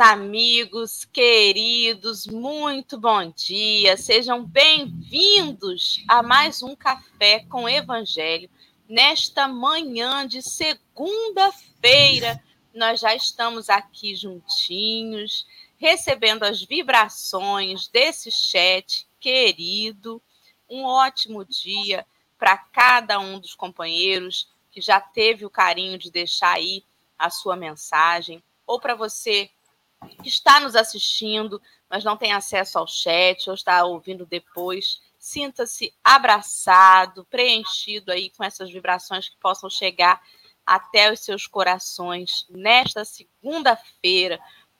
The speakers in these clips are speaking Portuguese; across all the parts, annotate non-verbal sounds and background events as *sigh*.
Amigos queridos, muito bom dia. Sejam bem-vindos a mais um Café com Evangelho. Nesta manhã de segunda-feira, nós já estamos aqui juntinhos, recebendo as vibrações desse chat querido. Um ótimo dia para cada um dos companheiros que já teve o carinho de deixar aí a sua mensagem ou para você que está nos assistindo, mas não tem acesso ao chat ou está ouvindo depois, sinta-se abraçado, preenchido aí com essas vibrações que possam chegar até os seus corações nesta segunda-feira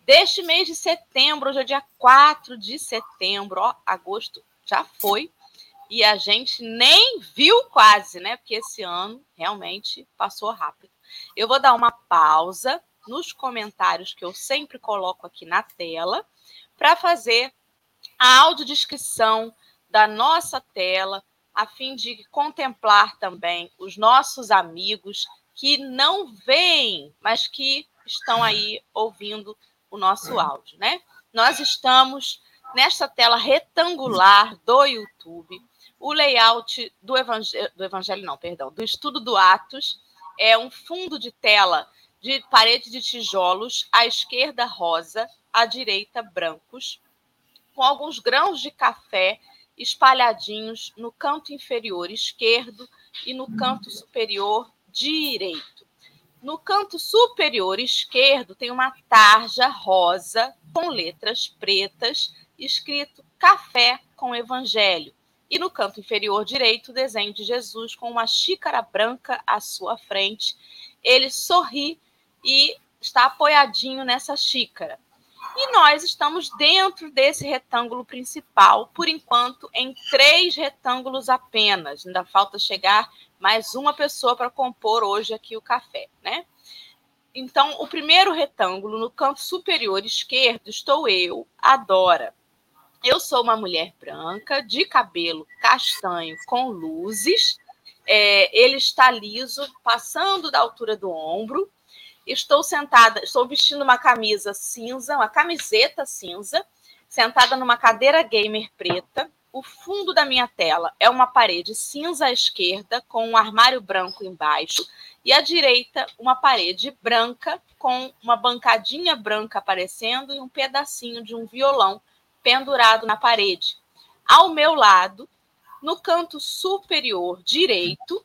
deste mês de setembro, hoje é dia 4 de setembro, ó, agosto já foi, e a gente nem viu quase, né? Porque esse ano realmente passou rápido. Eu vou dar uma pausa nos comentários que eu sempre coloco aqui na tela para fazer a audiodescrição da nossa tela, a fim de contemplar também os nossos amigos que não veem, mas que estão aí ouvindo o nosso áudio, né? Nós estamos nesta tela retangular do YouTube. O layout do evangelho, do evangelho não, perdão, do estudo do Atos é um fundo de tela de parede de tijolos, à esquerda rosa, à direita brancos, com alguns grãos de café espalhadinhos no canto inferior esquerdo e no canto superior direito. No canto superior esquerdo tem uma tarja rosa com letras pretas escrito café com evangelho. E no canto inferior direito, o desenho de Jesus com uma xícara branca à sua frente. Ele sorri e está apoiadinho nessa xícara. E nós estamos dentro desse retângulo principal, por enquanto, em três retângulos apenas. Ainda falta chegar mais uma pessoa para compor hoje aqui o café, né? Então, o primeiro retângulo, no canto superior esquerdo, estou eu, Adora. Eu sou uma mulher branca, de cabelo castanho com luzes. É, ele está liso, passando da altura do ombro. Estou sentada, estou vestindo uma camisa cinza, uma camiseta cinza, sentada numa cadeira gamer preta. O fundo da minha tela é uma parede cinza à esquerda, com um armário branco embaixo, e à direita, uma parede branca, com uma bancadinha branca aparecendo e um pedacinho de um violão pendurado na parede. Ao meu lado, no canto superior direito,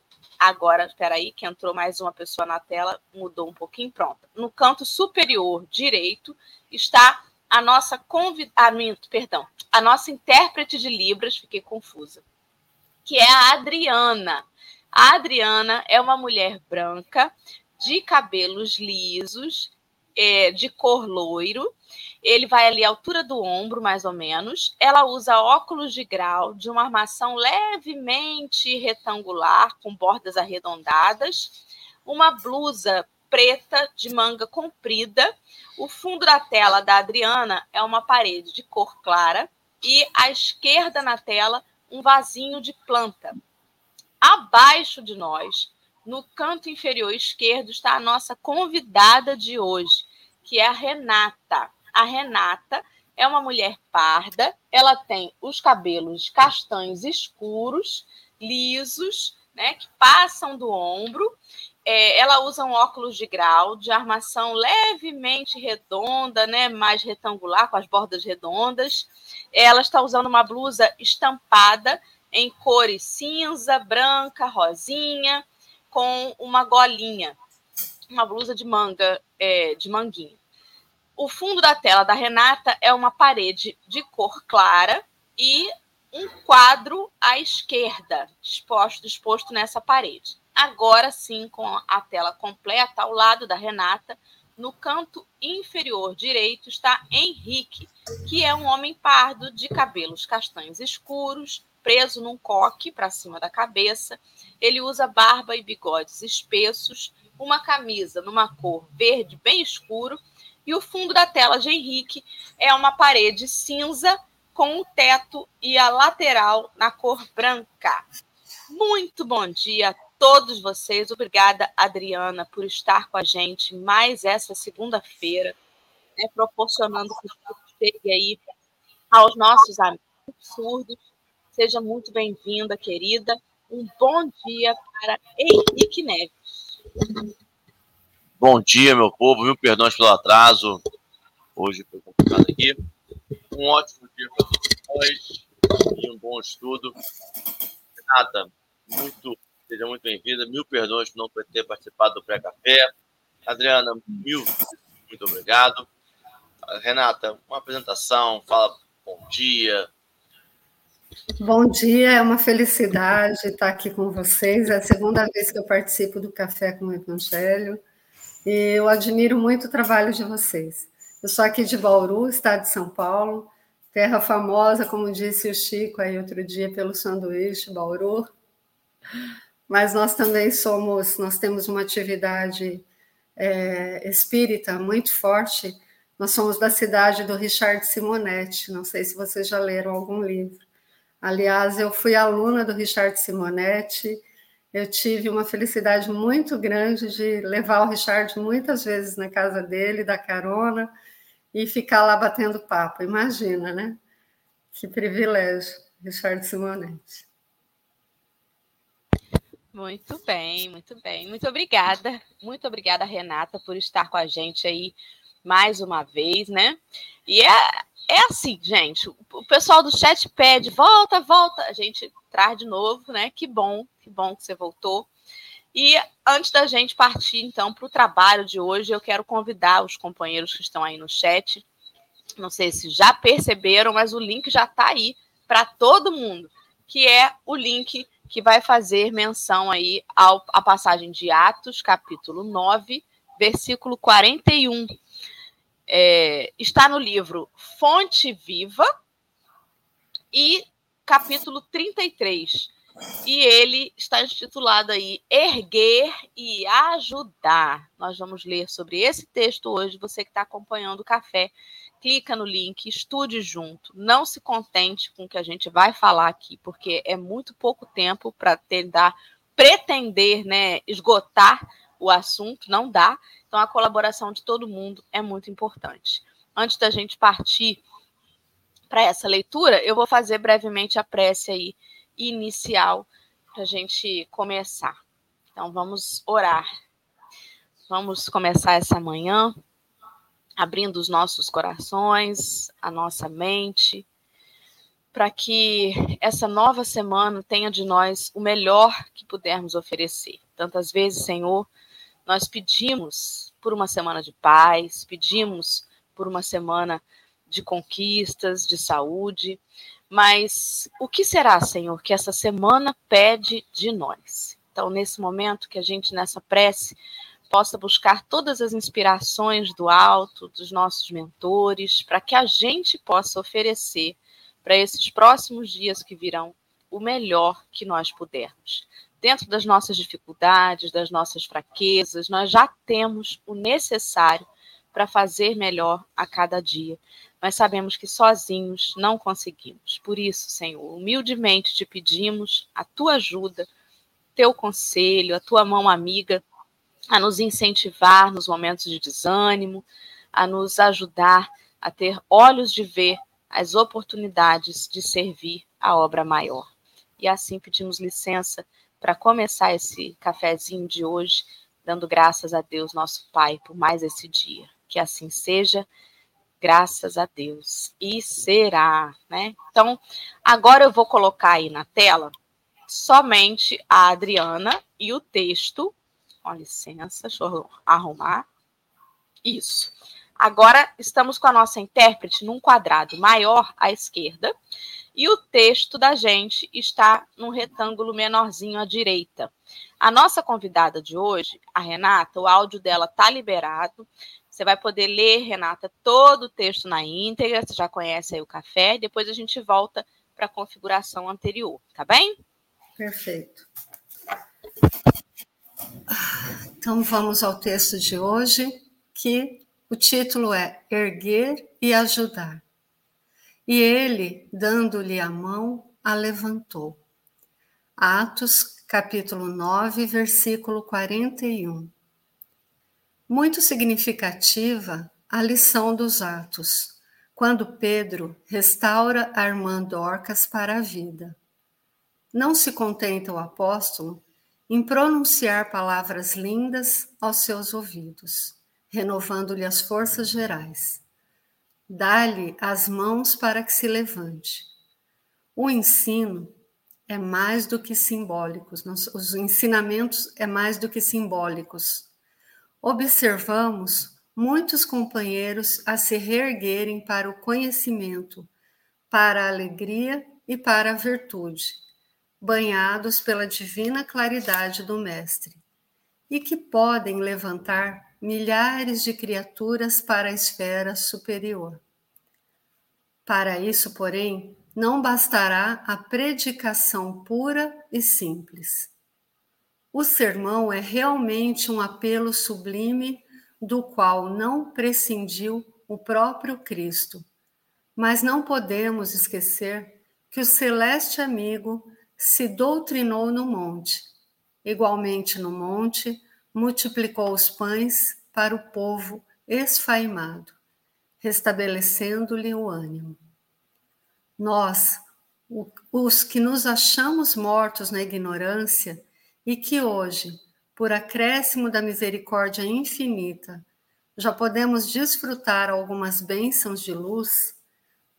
agora, espera aí, que entrou mais uma pessoa na tela, mudou um pouquinho, pronto. No canto superior direito está a nossa convidada, ah, perdão, a nossa intérprete de Libras, fiquei confusa, que é a Adriana. A Adriana é uma mulher branca, de cabelos lisos, é, de cor loiro. Ele vai ali à altura do ombro, mais ou menos. Ela usa óculos de grau de uma armação levemente retangular, com bordas arredondadas, uma blusa preta de manga comprida. O fundo da tela da Adriana é uma parede de cor clara e à esquerda na tela um vasinho de planta. Abaixo de nós no canto inferior esquerdo está a nossa convidada de hoje, que é a Renata. A Renata é uma mulher parda, ela tem os cabelos castanhos escuros, lisos, né, que passam do ombro. É, ela usa um óculos de grau de armação levemente redonda, né, mais retangular, com as bordas redondas. Ela está usando uma blusa estampada em cores cinza, branca, rosinha com uma golinha, uma blusa de manga, é, de manguinho. O fundo da tela da Renata é uma parede de cor clara e um quadro à esquerda, exposto, exposto nessa parede. Agora sim, com a tela completa, ao lado da Renata, no canto inferior direito está Henrique, que é um homem pardo de cabelos castanhos escuros, preso num coque para cima da cabeça. Ele usa barba e bigodes espessos, uma camisa numa cor verde bem escuro e o fundo da tela de Henrique é uma parede cinza com o teto e a lateral na cor branca. Muito bom dia a todos vocês. Obrigada, Adriana, por estar com a gente mais essa segunda-feira, né, proporcionando que chegue aí aos nossos amigos surdos. Seja muito bem-vinda, querida. Um bom dia para Henrique Neves. Bom dia, meu povo. Mil perdões pelo atraso. Hoje foi complicado aqui. Um ótimo dia para todos e um bom estudo. Renata, muito, seja muito bem-vinda. Mil perdões por não ter participado do pré-café. Adriana, mil, muito obrigado. Renata, uma apresentação, fala bom dia. Bom dia, é uma felicidade estar aqui com vocês. É a segunda vez que eu participo do Café com o Evangelho e eu admiro muito o trabalho de vocês. Eu sou aqui de Bauru, estado de São Paulo, terra famosa, como disse o Chico aí outro dia, pelo sanduíche, Bauru. Mas nós também somos, nós temos uma atividade é, espírita muito forte. Nós somos da cidade do Richard Simonetti. Não sei se vocês já leram algum livro. Aliás, eu fui aluna do Richard Simonetti. Eu tive uma felicidade muito grande de levar o Richard muitas vezes na casa dele, dar carona e ficar lá batendo papo. Imagina, né? Que privilégio, Richard Simonetti. Muito bem, muito bem. Muito obrigada. Muito obrigada, Renata, por estar com a gente aí mais uma vez, né? E é, é assim, gente. O pessoal do chat pede, volta, volta. A gente traz de novo, né? Que bom, que bom que você voltou. E antes da gente partir, então, para o trabalho de hoje, eu quero convidar os companheiros que estão aí no chat. Não sei se já perceberam, mas o link já está aí para todo mundo, que é o link que vai fazer menção aí à passagem de Atos, capítulo 9, versículo 41. É, está no livro Fonte Viva e capítulo 33, e ele está intitulado aí Erguer e Ajudar. Nós vamos ler sobre esse texto hoje. Você que está acompanhando o café, clica no link, estude junto. Não se contente com o que a gente vai falar aqui, porque é muito pouco tempo para tentar pretender, né, esgotar o assunto. Não dá. Então a colaboração de todo mundo é muito importante. Antes da gente partir para essa leitura, eu vou fazer brevemente a prece aí inicial para a gente começar. Então, vamos orar. Vamos começar essa manhã abrindo os nossos corações, a nossa mente, para que essa nova semana tenha de nós o melhor que pudermos oferecer. Tantas vezes, Senhor, nós pedimos por uma semana de paz, pedimos por uma semana de conquistas, de saúde, mas o que será, Senhor, que essa semana pede de nós? Então, nesse momento que a gente, nessa prece, possa buscar todas as inspirações do alto, dos nossos mentores, para que a gente possa oferecer para esses próximos dias que virão o melhor que nós pudermos. Dentro das nossas dificuldades, das nossas fraquezas, nós já temos o necessário para fazer melhor a cada dia mas sabemos que sozinhos não conseguimos. Por isso, Senhor, humildemente te pedimos a tua ajuda, teu conselho, a tua mão amiga a nos incentivar nos momentos de desânimo, a nos ajudar a ter olhos de ver as oportunidades de servir a obra maior. E assim pedimos licença para começar esse cafezinho de hoje, dando graças a Deus, nosso Pai, por mais esse dia. Que assim seja graças a Deus. E será, né? Então, agora eu vou colocar aí na tela somente a Adriana e o texto. Com licença, deixa eu arrumar. Isso. Agora estamos com a nossa intérprete num quadrado maior à esquerda e o texto da gente está num retângulo menorzinho à direita. A nossa convidada de hoje, a Renata, o áudio dela está liberado. Você vai poder ler, Renata, todo o texto na íntegra, você já conhece aí o café, depois a gente volta para a configuração anterior, tá bem? Perfeito. Então vamos ao texto de hoje, que o título é Erguer e Ajudar. E ele, dando-lhe a mão, a levantou. Atos capítulo 9, versículo 41. Muito significativa a lição dos Atos, quando Pedro restaura a irmã Dorcas para a vida. Não se contenta o apóstolo em pronunciar palavras lindas aos seus ouvidos, renovando-lhe as forças gerais. Dá-lhe as mãos para que se levante. O ensino é mais do que simbólicos, os ensinamentos é mais do que simbólicos. Observamos muitos companheiros a se reerguerem para o conhecimento, para a alegria e para a virtude, banhados pela divina claridade do Mestre, e que podem levantar milhares de criaturas para a esfera superior. Para isso, porém, não bastará a predicação pura e simples. O sermão é realmente um apelo sublime do qual não prescindiu o próprio Cristo. Mas não podemos esquecer que o celeste amigo se doutrinou no monte. Igualmente no monte, multiplicou os pães para o povo esfaimado, restabelecendo-lhe o ânimo. Nós, os que nos achamos mortos na ignorância e que hoje, por acréscimo da misericórdia infinita, já podemos desfrutar algumas bênçãos de luz,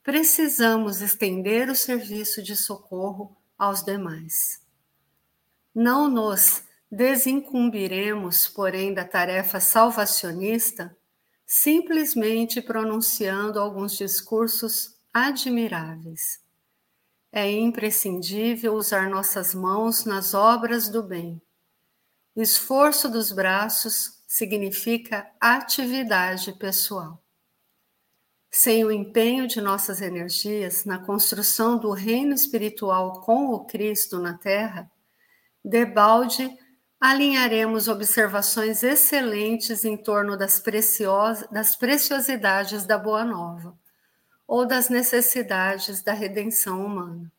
precisamos estender o serviço de socorro aos demais. Não nos desincumbiremos, porém, da tarefa salvacionista simplesmente pronunciando alguns discursos admiráveis. É imprescindível usar nossas mãos nas obras do bem. Esforço dos braços significa atividade pessoal. Sem o empenho de nossas energias na construção do reino espiritual com o Cristo na Terra, debalde alinharemos observações excelentes em torno das, das preciosidades da Boa Nova ou das necessidades da redenção humana.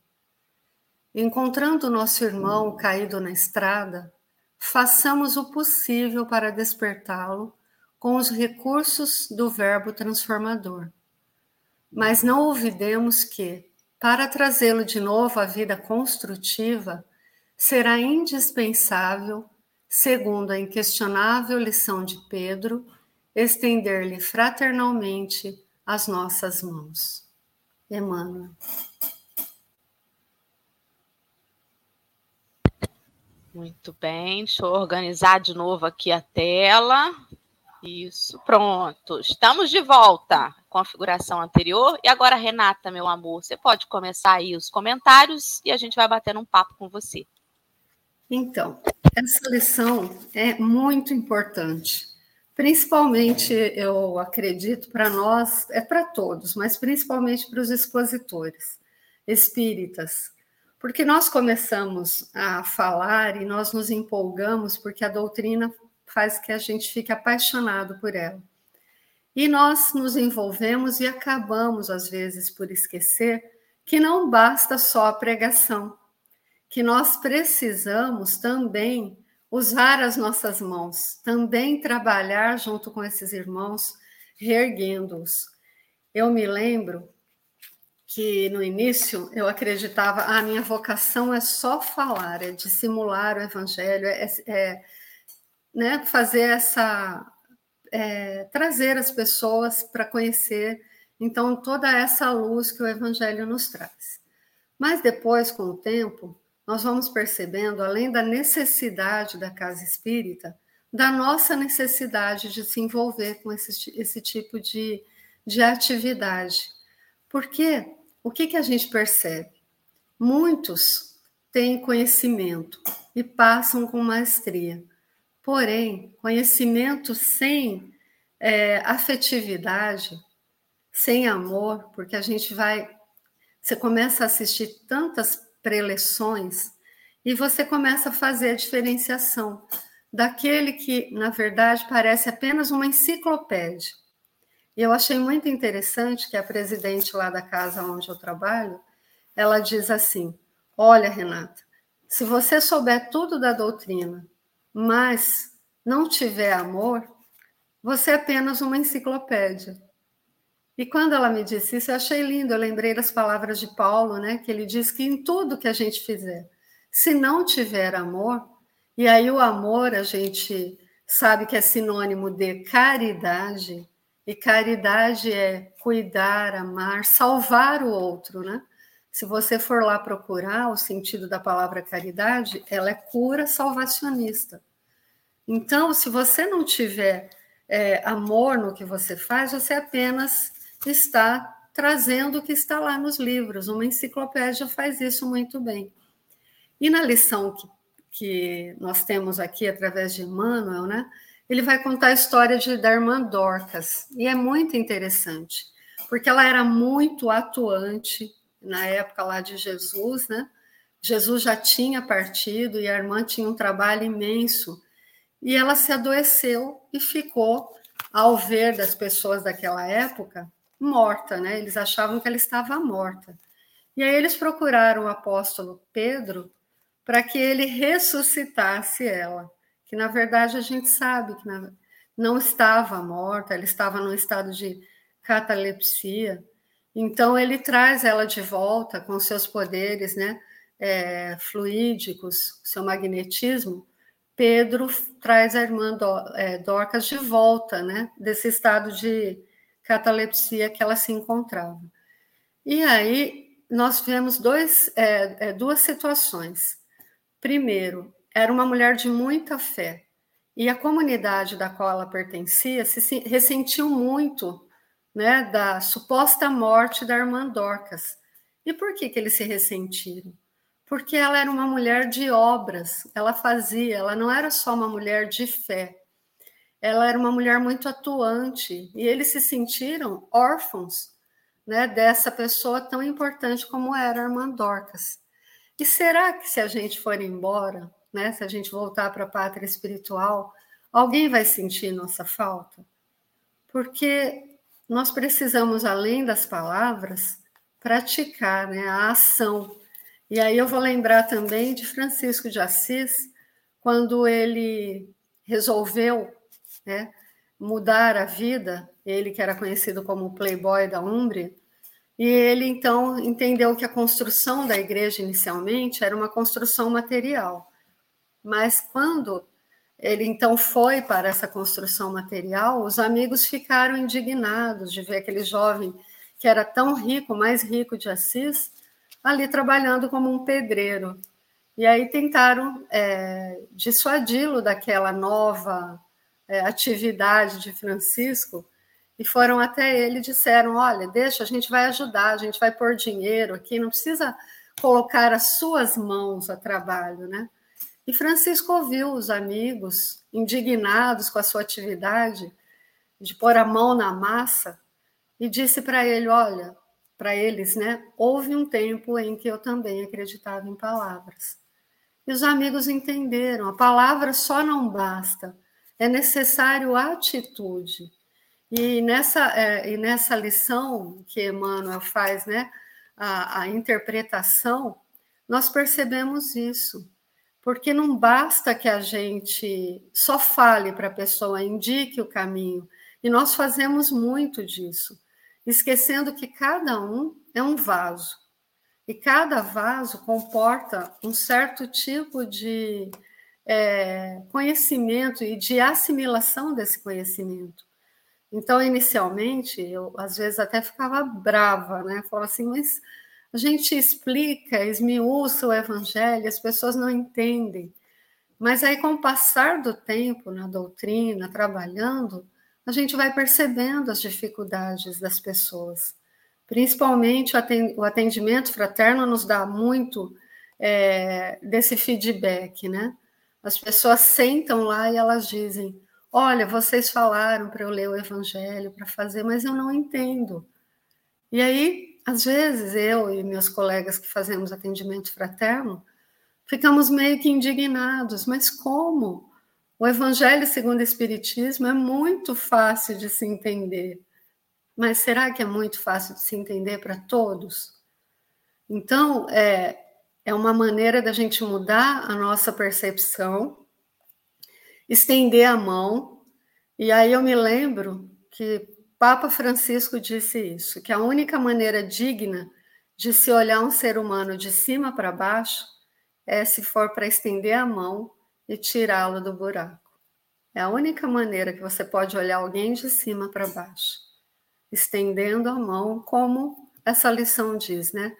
Encontrando nosso irmão caído na estrada, façamos o possível para despertá-lo com os recursos do Verbo transformador. Mas não olvidemos que, para trazê-lo de novo à vida construtiva, será indispensável, segundo a inquestionável lição de Pedro, estender-lhe fraternalmente as nossas mãos. Emmanuel. Muito bem, deixa eu organizar de novo aqui a tela. Isso, pronto. Estamos de volta com a configuração anterior. E agora, Renata, meu amor, você pode começar aí os comentários e a gente vai batendo um papo com você. Então, essa lição é muito importante. Principalmente, eu acredito, para nós, é para todos, mas principalmente para os expositores espíritas, porque nós começamos a falar e nós nos empolgamos porque a doutrina faz que a gente fique apaixonado por ela. E nós nos envolvemos e acabamos, às vezes, por esquecer que não basta só a pregação, que nós precisamos também usar as nossas mãos, também trabalhar junto com esses irmãos, reerguendo-os. Eu me lembro que no início eu acreditava, a ah, minha vocação é só falar, é dissimular o evangelho, é, é né, fazer essa, é, trazer as pessoas para conhecer, então toda essa luz que o evangelho nos traz. Mas depois, com o tempo, nós vamos percebendo, além da necessidade da casa espírita, da nossa necessidade de se envolver com esse, esse tipo de, de atividade. Porque o que, que a gente percebe? Muitos têm conhecimento e passam com maestria, porém, conhecimento sem é, afetividade, sem amor, porque a gente vai. Você começa a assistir tantas preleções, e você começa a fazer a diferenciação daquele que, na verdade, parece apenas uma enciclopédia. E eu achei muito interessante que a presidente lá da casa onde eu trabalho, ela diz assim: Olha, Renata, se você souber tudo da doutrina, mas não tiver amor, você é apenas uma enciclopédia. E quando ela me disse isso, eu achei lindo. Eu lembrei das palavras de Paulo, né? Que ele diz que em tudo que a gente fizer, se não tiver amor, e aí o amor a gente sabe que é sinônimo de caridade, e caridade é cuidar, amar, salvar o outro, né? Se você for lá procurar o sentido da palavra caridade, ela é cura salvacionista. Então, se você não tiver é, amor no que você faz, você apenas está trazendo o que está lá nos livros. Uma enciclopédia faz isso muito bem. E na lição que, que nós temos aqui através de Emmanuel, né, ele vai contar a história de, da irmã Dorcas. E é muito interessante, porque ela era muito atuante na época lá de Jesus, né? Jesus já tinha partido e a irmã tinha um trabalho imenso. E ela se adoeceu e ficou, ao ver das pessoas daquela época, morta, né? Eles achavam que ela estava morta. E aí eles procuraram o apóstolo Pedro para que ele ressuscitasse ela, que na verdade a gente sabe que não estava morta, ela estava num estado de catalepsia. Então ele traz ela de volta com seus poderes, né, é, fluídicos, seu magnetismo. Pedro traz a irmã é, Dorcas de volta, né, desse estado de catalepsia que ela se encontrava. E aí nós vemos dois, é, é, duas situações. Primeiro, era uma mulher de muita fé, e a comunidade da qual ela pertencia se ressentiu muito né, da suposta morte da irmã Dorcas. E por que, que eles se ressentiram? Porque ela era uma mulher de obras, ela fazia, ela não era só uma mulher de fé, ela era uma mulher muito atuante e eles se sentiram órfãos né, dessa pessoa tão importante como era a irmã Dorcas. E será que se a gente for embora, né, se a gente voltar para a pátria espiritual, alguém vai sentir nossa falta? Porque nós precisamos, além das palavras, praticar né, a ação. E aí eu vou lembrar também de Francisco de Assis, quando ele resolveu né, mudar a vida, ele que era conhecido como playboy da Umbria, e ele então entendeu que a construção da igreja inicialmente era uma construção material. Mas quando ele então foi para essa construção material, os amigos ficaram indignados de ver aquele jovem que era tão rico, mais rico de Assis, ali trabalhando como um pedreiro. E aí tentaram é, dissuadi-lo daquela nova é, atividade de Francisco e foram até ele e disseram: Olha, deixa, a gente vai ajudar, a gente vai pôr dinheiro aqui, não precisa colocar as suas mãos a trabalho, né? E Francisco ouviu os amigos indignados com a sua atividade de pôr a mão na massa e disse para ele: Olha, para eles, né? Houve um tempo em que eu também acreditava em palavras. E os amigos entenderam: a palavra só não basta é necessário atitude. E nessa, é, e nessa lição que Emmanuel faz, né, a, a interpretação, nós percebemos isso. Porque não basta que a gente só fale para a pessoa, indique o caminho. E nós fazemos muito disso, esquecendo que cada um é um vaso. E cada vaso comporta um certo tipo de é, conhecimento e de assimilação desse conhecimento. Então, inicialmente, eu às vezes até ficava brava, né? Falava assim, mas a gente explica, esmiuça o evangelho, as pessoas não entendem. Mas aí, com o passar do tempo na doutrina, trabalhando, a gente vai percebendo as dificuldades das pessoas. Principalmente o atendimento fraterno nos dá muito é, desse feedback, né? As pessoas sentam lá e elas dizem: Olha, vocês falaram para eu ler o Evangelho, para fazer, mas eu não entendo. E aí, às vezes, eu e meus colegas que fazemos atendimento fraterno, ficamos meio que indignados: mas como? O Evangelho segundo o Espiritismo é muito fácil de se entender. Mas será que é muito fácil de se entender para todos? Então, é, é uma maneira da gente mudar a nossa percepção, estender a mão. E aí eu me lembro que Papa Francisco disse isso, que a única maneira digna de se olhar um ser humano de cima para baixo é se for para estender a mão e tirá-lo do buraco. É a única maneira que você pode olhar alguém de cima para baixo, estendendo a mão, como essa lição diz, né?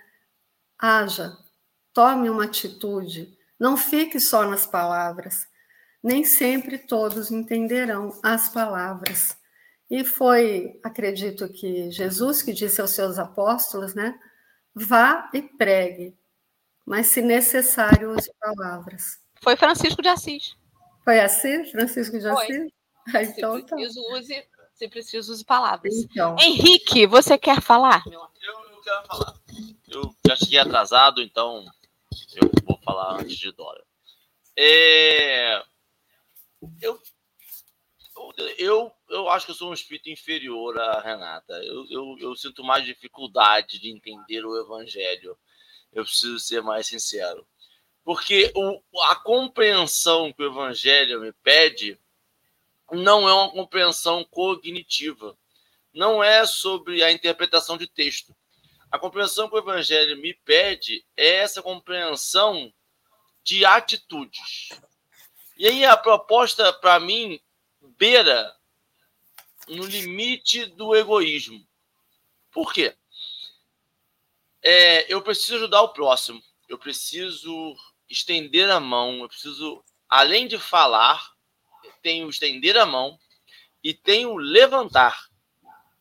Haja, tome uma atitude, não fique só nas palavras. Nem sempre todos entenderão as palavras. E foi, acredito que Jesus que disse aos seus apóstolos, né? Vá e pregue, mas se necessário use palavras. Foi Francisco de Assis. Foi assim, Francisco de Assis? Ah, então, se tá. preciso, tá. use, se preciso, use palavras. Então. Henrique, você quer falar? Eu, eu quero falar. Eu já cheguei atrasado, então eu vou falar antes de Dora. É... Eu, eu, eu acho que eu sou um espírito inferior a Renata. Eu, eu, eu sinto mais dificuldade de entender o evangelho. Eu preciso ser mais sincero. Porque o, a compreensão que o evangelho me pede não é uma compreensão cognitiva. Não é sobre a interpretação de texto. A compreensão que o evangelho me pede é essa compreensão de atitudes. E aí a proposta, para mim, beira no limite do egoísmo. Por quê? É, eu preciso ajudar o próximo, eu preciso estender a mão, eu preciso, além de falar, tenho estender a mão e tenho levantar.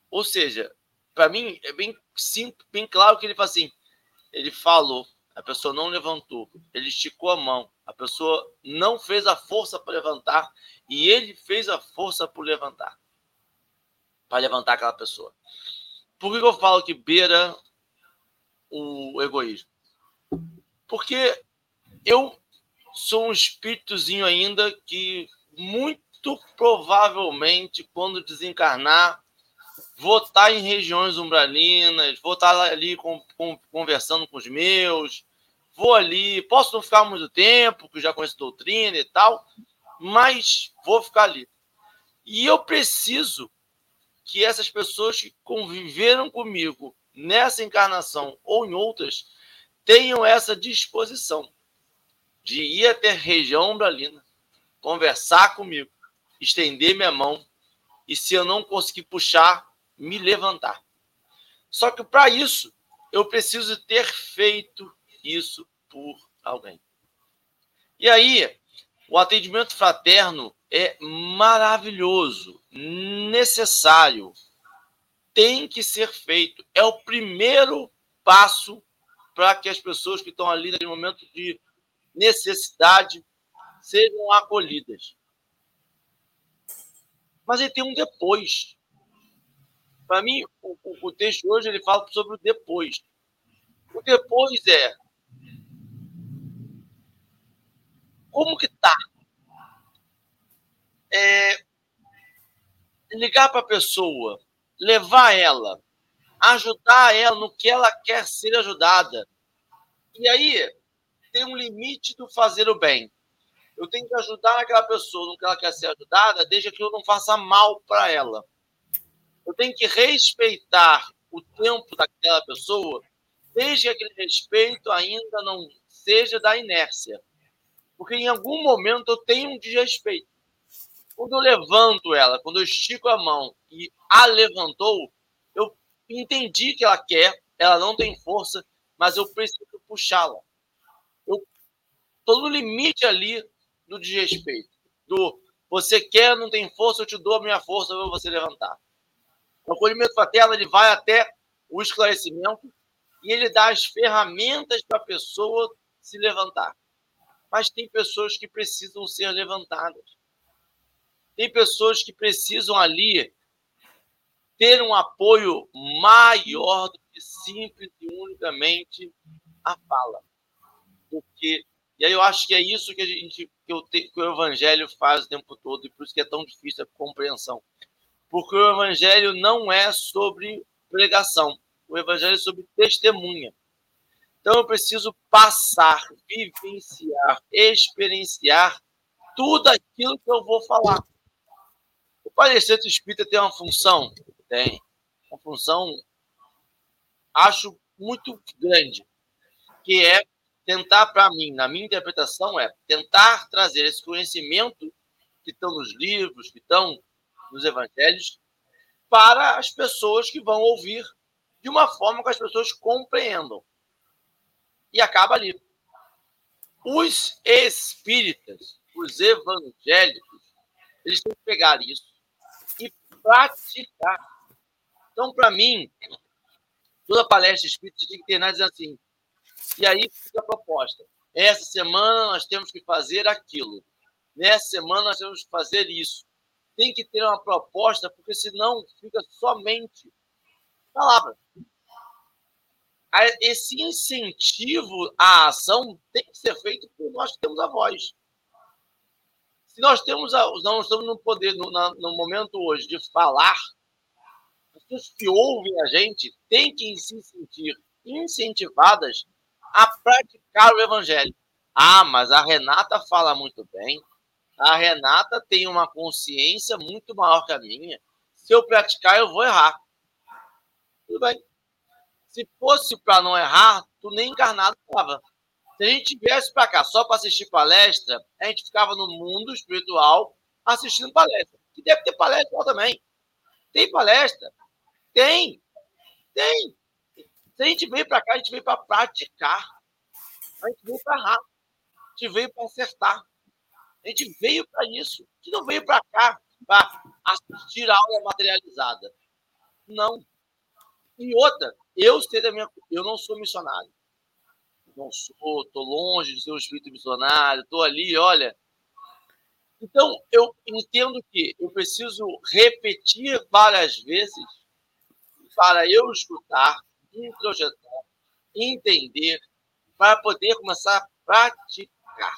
Ou seja, para mim é bem simples, bem claro que ele fala assim: ele falou, a pessoa não levantou, ele esticou a mão, a pessoa não fez a força para levantar e ele fez a força para levantar, para levantar aquela pessoa. Por que eu falo que beira o egoísmo? Porque eu sou um espíritozinho ainda que muito provavelmente, quando desencarnar, vou estar em regiões umbralinas, vou estar ali com, com, conversando com os meus, vou ali, posso não ficar muito tempo, que já conheço doutrina e tal, mas vou ficar ali. E eu preciso que essas pessoas que conviveram comigo nessa encarnação ou em outras tenham essa disposição de ir até a região umbralina, conversar comigo, estender minha mão e se eu não conseguir puxar, me levantar. Só que para isso, eu preciso ter feito isso por alguém. E aí, o atendimento fraterno é maravilhoso, necessário, tem que ser feito. É o primeiro passo para que as pessoas que estão ali naquele momento de necessidade sejam acolhidas. Mas ele tem um depois. Para mim, o, o, texto hoje ele fala sobre o depois. O depois é como que tá? É, ligar para a pessoa, levar ela, ajudar ela no que ela quer ser ajudada. E aí tem um limite do fazer o bem. Eu tenho que ajudar aquela pessoa no que ela quer ser ajudada, desde que eu não faça mal para ela eu tenho que respeitar o tempo daquela pessoa, desde que aquele respeito ainda não seja da inércia. Porque em algum momento eu tenho um desrespeito. Quando eu levanto ela, quando eu estico a mão e a levantou, eu entendi que ela quer, ela não tem força, mas eu preciso puxá-la. Eu estou no limite ali do desrespeito. Do você quer, não tem força, eu te dou a minha força para você levantar. O acolhimento fraterno ele vai até o esclarecimento e ele dá as ferramentas para a pessoa se levantar. Mas tem pessoas que precisam ser levantadas. Tem pessoas que precisam ali ter um apoio maior do que simples e unicamente a fala. Porque e aí eu acho que é isso que a gente que, eu que o evangelho faz o tempo todo e por isso que é tão difícil a compreensão porque o evangelho não é sobre pregação, o evangelho é sobre testemunha. Então eu preciso passar, vivenciar, experienciar tudo aquilo que eu vou falar. O palestrante espírita tem uma função? Tem. Uma função, acho, muito grande, que é tentar, para mim, na minha interpretação, é tentar trazer esse conhecimento que estão nos livros, que estão nos evangelhos, para as pessoas que vão ouvir de uma forma que as pessoas compreendam. E acaba ali. Os espíritas, os evangélicos, eles têm que pegar isso e praticar. Então, para mim, toda palestra espírita tem que terminar dizendo assim, e aí fica a proposta. Essa semana nós temos que fazer aquilo. Nessa semana nós temos que fazer isso. Tem que ter uma proposta, porque senão fica somente palavra. Esse incentivo à ação tem que ser feito por nós que temos a voz. Se nós temos a, não estamos no poder, no, no momento hoje, de falar, as pessoas que ouvem a gente têm que se sentir incentivadas a praticar o evangelho. Ah, mas a Renata fala muito bem. A Renata tem uma consciência muito maior que a minha. Se eu praticar, eu vou errar. Tudo bem. Se fosse para não errar, tu nem encarnado estava. Se a gente viesse para cá só para assistir palestra, a gente ficava no mundo espiritual assistindo palestra. Que deve ter palestra também. Tem palestra? Tem. Tem. Se a gente veio para cá, a gente veio para praticar. A gente veio para errar. A gente veio para acertar. A gente veio para isso. A gente não veio para cá para assistir a aula materializada. Não. E outra, eu sei da minha. Eu não sou missionário não sou, estou longe de ser um espírito missionário, estou ali, olha. Então, eu entendo que eu preciso repetir várias vezes para eu escutar, introjetar, entender, para poder começar a praticar.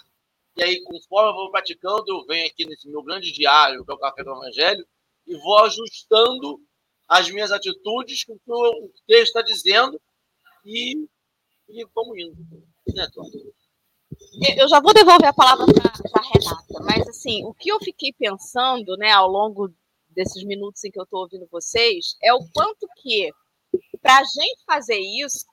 E aí, conforme eu vou praticando, eu venho aqui nesse meu grande diário, que é o Café do Evangelho, e vou ajustando as minhas atitudes com o que o texto está dizendo e e vamos indo. Né, eu já vou devolver a palavra para a Renata, mas assim, o que eu fiquei pensando né, ao longo desses minutos em que eu estou ouvindo vocês é o quanto que, para a gente fazer isso,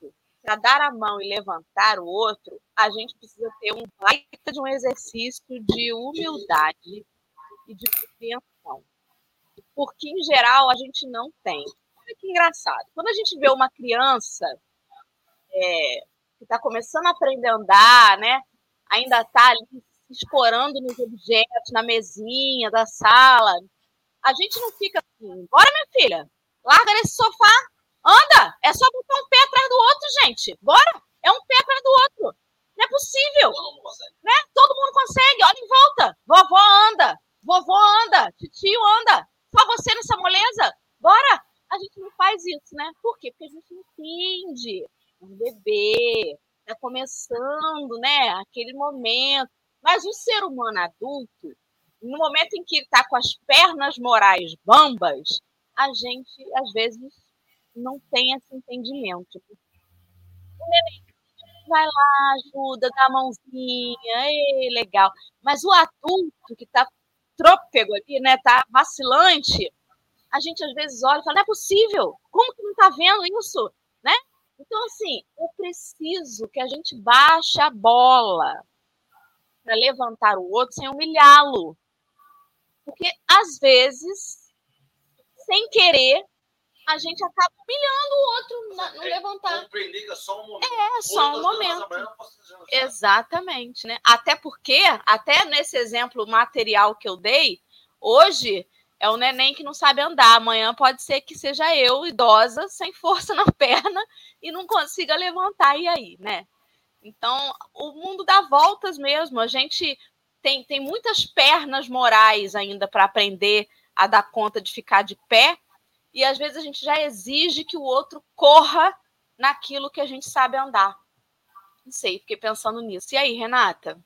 para dar a mão e levantar o outro, a gente precisa ter um baita de um exercício de humildade e de compreensão. Porque, em geral, a gente não tem. Olha que engraçado. Quando a gente vê uma criança é, que está começando a aprender a andar, né? Ainda está ali se escorando nos objetos, na mesinha da sala. A gente não fica assim, bora, minha filha, larga nesse sofá, anda, é só botar um pé atrás do outro, gente, bora, é um pé atrás do outro. Não é possível. Né? Todo mundo consegue, olha em volta. Vovó anda, vovó anda, tio anda. Só você nessa moleza? Bora! A gente não faz isso, né? Por quê? Porque a gente entende um bebê, está começando, né? Aquele momento. Mas o ser humano adulto, no momento em que ele está com as pernas morais bambas, a gente, às vezes, não tem esse entendimento. O neném vai lá, ajuda, dá a mãozinha, ei, legal. Mas o adulto que está trôpego ali, né, tá vacilante, a gente às vezes olha e fala, não é possível, como que não está vendo isso, né? Então, assim, eu preciso que a gente baixe a bola para levantar o outro sem humilhá-lo. Porque, às vezes, sem querer, a gente acaba humilhando o outro no é, levantar. Compreender que é só um momento. É, só um momento. Exatamente, né? Até porque, até nesse exemplo material que eu dei, hoje é o neném que não sabe andar. Amanhã pode ser que seja eu, idosa, sem força na *laughs* perna e não consiga levantar. E aí, né? Então, o mundo dá voltas mesmo. A gente tem, tem muitas pernas morais ainda para aprender a dar conta de ficar de pé. E às vezes a gente já exige que o outro corra naquilo que a gente sabe andar. Não sei, fiquei pensando nisso. E aí, Renata?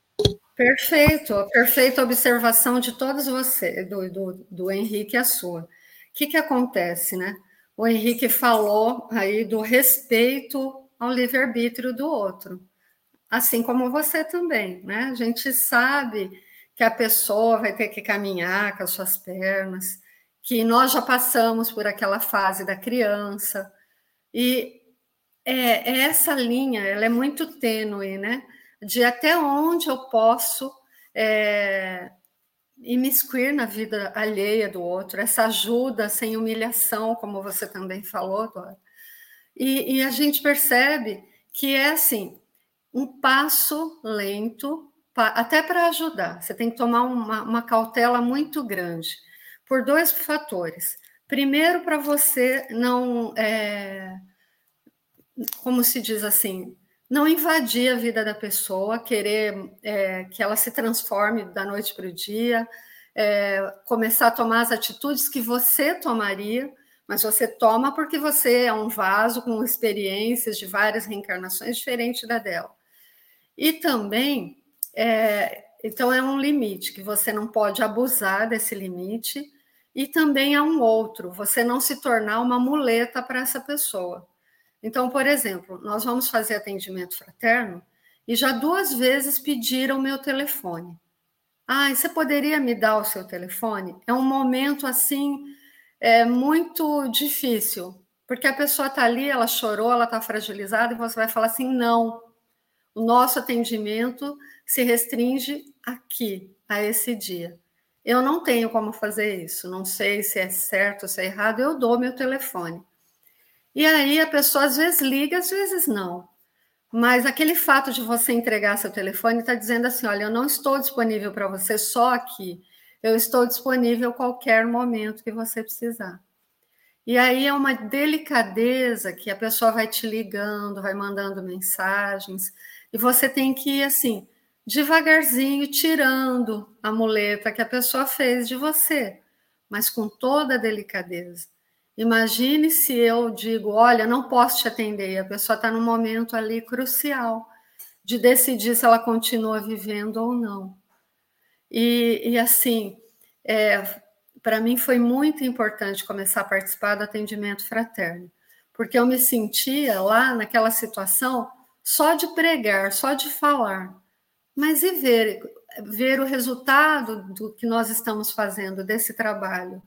Perfeito, perfeita observação de todos vocês, do, do, do Henrique e a sua. O que, que acontece, né? O Henrique falou aí do respeito ao livre-arbítrio do outro. Assim como você também, né? A gente sabe que a pessoa vai ter que caminhar com as suas pernas, que nós já passamos por aquela fase da criança, e é, é essa linha, ela é muito tênue, né? De até onde eu posso é, imiscuir na vida alheia do outro, essa ajuda sem humilhação, como você também falou, Dora. E, e a gente percebe que é assim, um passo lento, até para ajudar. Você tem que tomar uma, uma cautela muito grande, por dois fatores. Primeiro, para você não, é, como se diz assim, não invadir a vida da pessoa, querer é, que ela se transforme da noite para o dia, é, começar a tomar as atitudes que você tomaria, mas você toma porque você é um vaso com experiências de várias reencarnações diferentes da dela. E também, é, então é um limite que você não pode abusar desse limite, e também há um outro, você não se tornar uma muleta para essa pessoa. Então, por exemplo, nós vamos fazer atendimento fraterno e já duas vezes pediram meu telefone. Ah, você poderia me dar o seu telefone? É um momento assim é muito difícil, porque a pessoa está ali, ela chorou, ela está fragilizada, e você vai falar assim: não, o nosso atendimento se restringe aqui, a esse dia. Eu não tenho como fazer isso, não sei se é certo ou se é errado, eu dou meu telefone. E aí a pessoa às vezes liga, às vezes não. Mas aquele fato de você entregar seu telefone está dizendo assim: olha, eu não estou disponível para você só aqui, eu estou disponível qualquer momento que você precisar. E aí é uma delicadeza que a pessoa vai te ligando, vai mandando mensagens, e você tem que ir assim, devagarzinho, tirando a muleta que a pessoa fez de você, mas com toda a delicadeza. Imagine se eu digo, olha, não posso te atender, e a pessoa está num momento ali crucial de decidir se ela continua vivendo ou não. E, e assim, é, para mim foi muito importante começar a participar do atendimento fraterno, porque eu me sentia lá naquela situação só de pregar, só de falar, mas e ver, ver o resultado do que nós estamos fazendo desse trabalho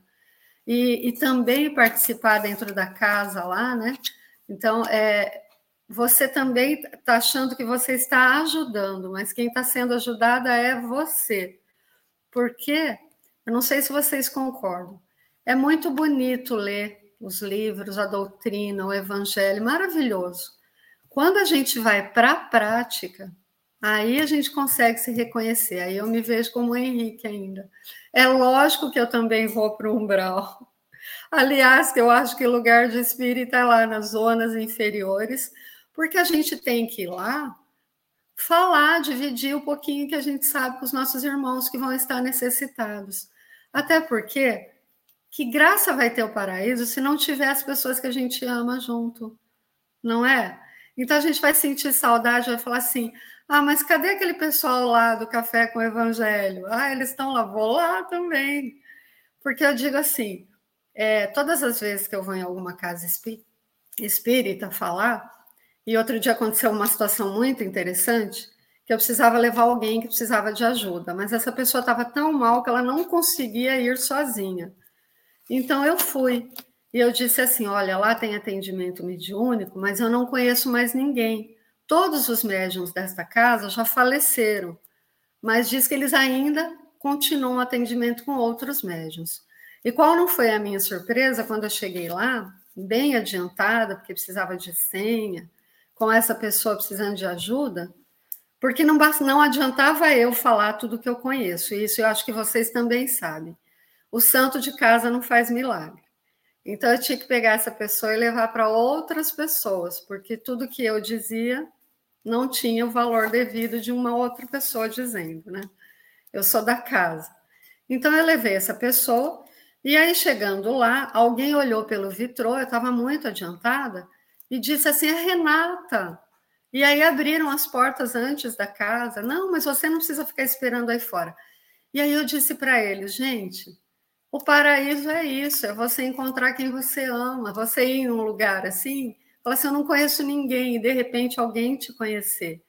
e, e também participar dentro da casa lá, né? Então, é, você também está achando que você está ajudando, mas quem está sendo ajudada é você. Porque, eu não sei se vocês concordam, é muito bonito ler os livros, a doutrina, o evangelho, maravilhoso. Quando a gente vai para a prática, aí a gente consegue se reconhecer. Aí eu me vejo como o Henrique ainda. É lógico que eu também vou para o umbral. Aliás, eu acho que o lugar de espírita é lá nas zonas inferiores, porque a gente tem que ir lá falar, dividir um pouquinho que a gente sabe com os nossos irmãos que vão estar necessitados. Até porque que graça vai ter o paraíso se não tiver as pessoas que a gente ama junto, não é? Então a gente vai sentir saudade, vai falar assim: ah, mas cadê aquele pessoal lá do café com o evangelho? Ah, eles estão lá, vou lá também. Porque eu digo assim: é, todas as vezes que eu vou em alguma casa espírita falar, e outro dia aconteceu uma situação muito interessante, que eu precisava levar alguém que precisava de ajuda, mas essa pessoa estava tão mal que ela não conseguia ir sozinha. Então eu fui e eu disse assim: olha, lá tem atendimento mediúnico, mas eu não conheço mais ninguém. Todos os médiums desta casa já faleceram, mas diz que eles ainda continuam atendimento com outros médiums. E qual não foi a minha surpresa quando eu cheguei lá, bem adiantada, porque precisava de senha, com essa pessoa precisando de ajuda, porque não, não adiantava eu falar tudo que eu conheço, e isso eu acho que vocês também sabem. O santo de casa não faz milagre. Então eu tinha que pegar essa pessoa e levar para outras pessoas, porque tudo que eu dizia não tinha o valor devido de uma outra pessoa dizendo, né? Eu sou da casa. Então eu levei essa pessoa e aí chegando lá, alguém olhou pelo vitrô, eu estava muito adiantada e disse assim: "É Renata". E aí abriram as portas antes da casa. Não, mas você não precisa ficar esperando aí fora. E aí eu disse para eles, gente, o paraíso é isso, é você encontrar quem você ama, você ir em um lugar assim, Fala assim, eu não conheço ninguém, e de repente alguém te conhecer.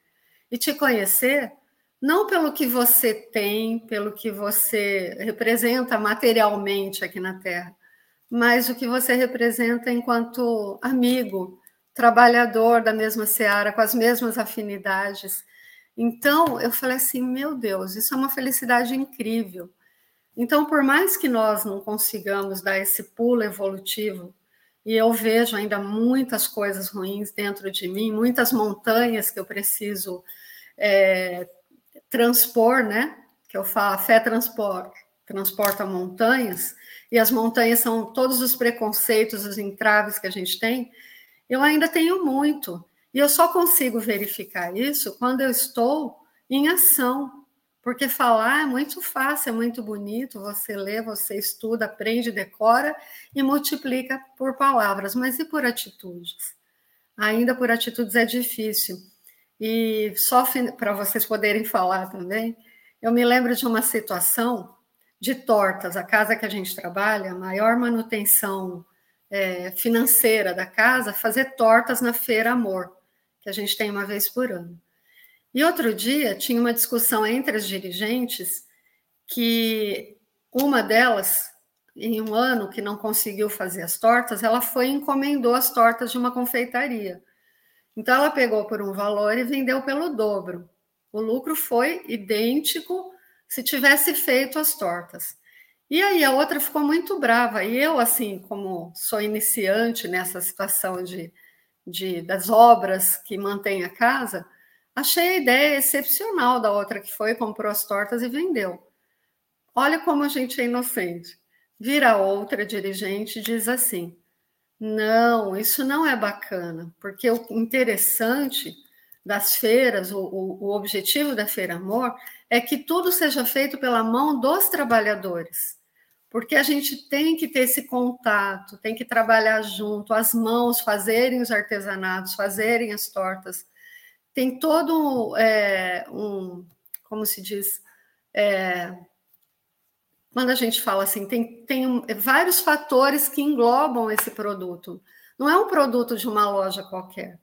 E te conhecer não pelo que você tem, pelo que você representa materialmente aqui na Terra, mas o que você representa enquanto amigo, trabalhador da mesma seara, com as mesmas afinidades. Então, eu falei assim: meu Deus, isso é uma felicidade incrível. Então, por mais que nós não consigamos dar esse pulo evolutivo, e eu vejo ainda muitas coisas ruins dentro de mim, muitas montanhas que eu preciso é, transpor, né? Que eu falo, a fé transporta, transporta montanhas, e as montanhas são todos os preconceitos, os entraves que a gente tem. Eu ainda tenho muito, e eu só consigo verificar isso quando eu estou em ação, porque falar é muito fácil, é muito bonito, você lê, você estuda, aprende, decora e multiplica por palavras, mas e por atitudes? Ainda por atitudes é difícil. E só para vocês poderem falar também, eu me lembro de uma situação de tortas. A casa que a gente trabalha, a maior manutenção é, financeira da casa, fazer tortas na Feira Amor, que a gente tem uma vez por ano. E outro dia tinha uma discussão entre as dirigentes que uma delas, em um ano que não conseguiu fazer as tortas, ela foi e encomendou as tortas de uma confeitaria. Então ela pegou por um valor e vendeu pelo dobro. O lucro foi idêntico se tivesse feito as tortas. E aí a outra ficou muito brava. E eu, assim, como sou iniciante nessa situação de, de das obras que mantém a casa, Achei a ideia excepcional da outra que foi, comprou as tortas e vendeu. Olha como a gente é inocente. Vira outra dirigente e diz assim: não, isso não é bacana, porque o interessante das feiras, o, o, o objetivo da Feira Amor, é que tudo seja feito pela mão dos trabalhadores porque a gente tem que ter esse contato, tem que trabalhar junto, as mãos fazerem os artesanatos, fazerem as tortas, tem todo é, um, como se diz, é, quando a gente fala assim, tem, tem vários fatores que englobam esse produto. Não é um produto de uma loja qualquer.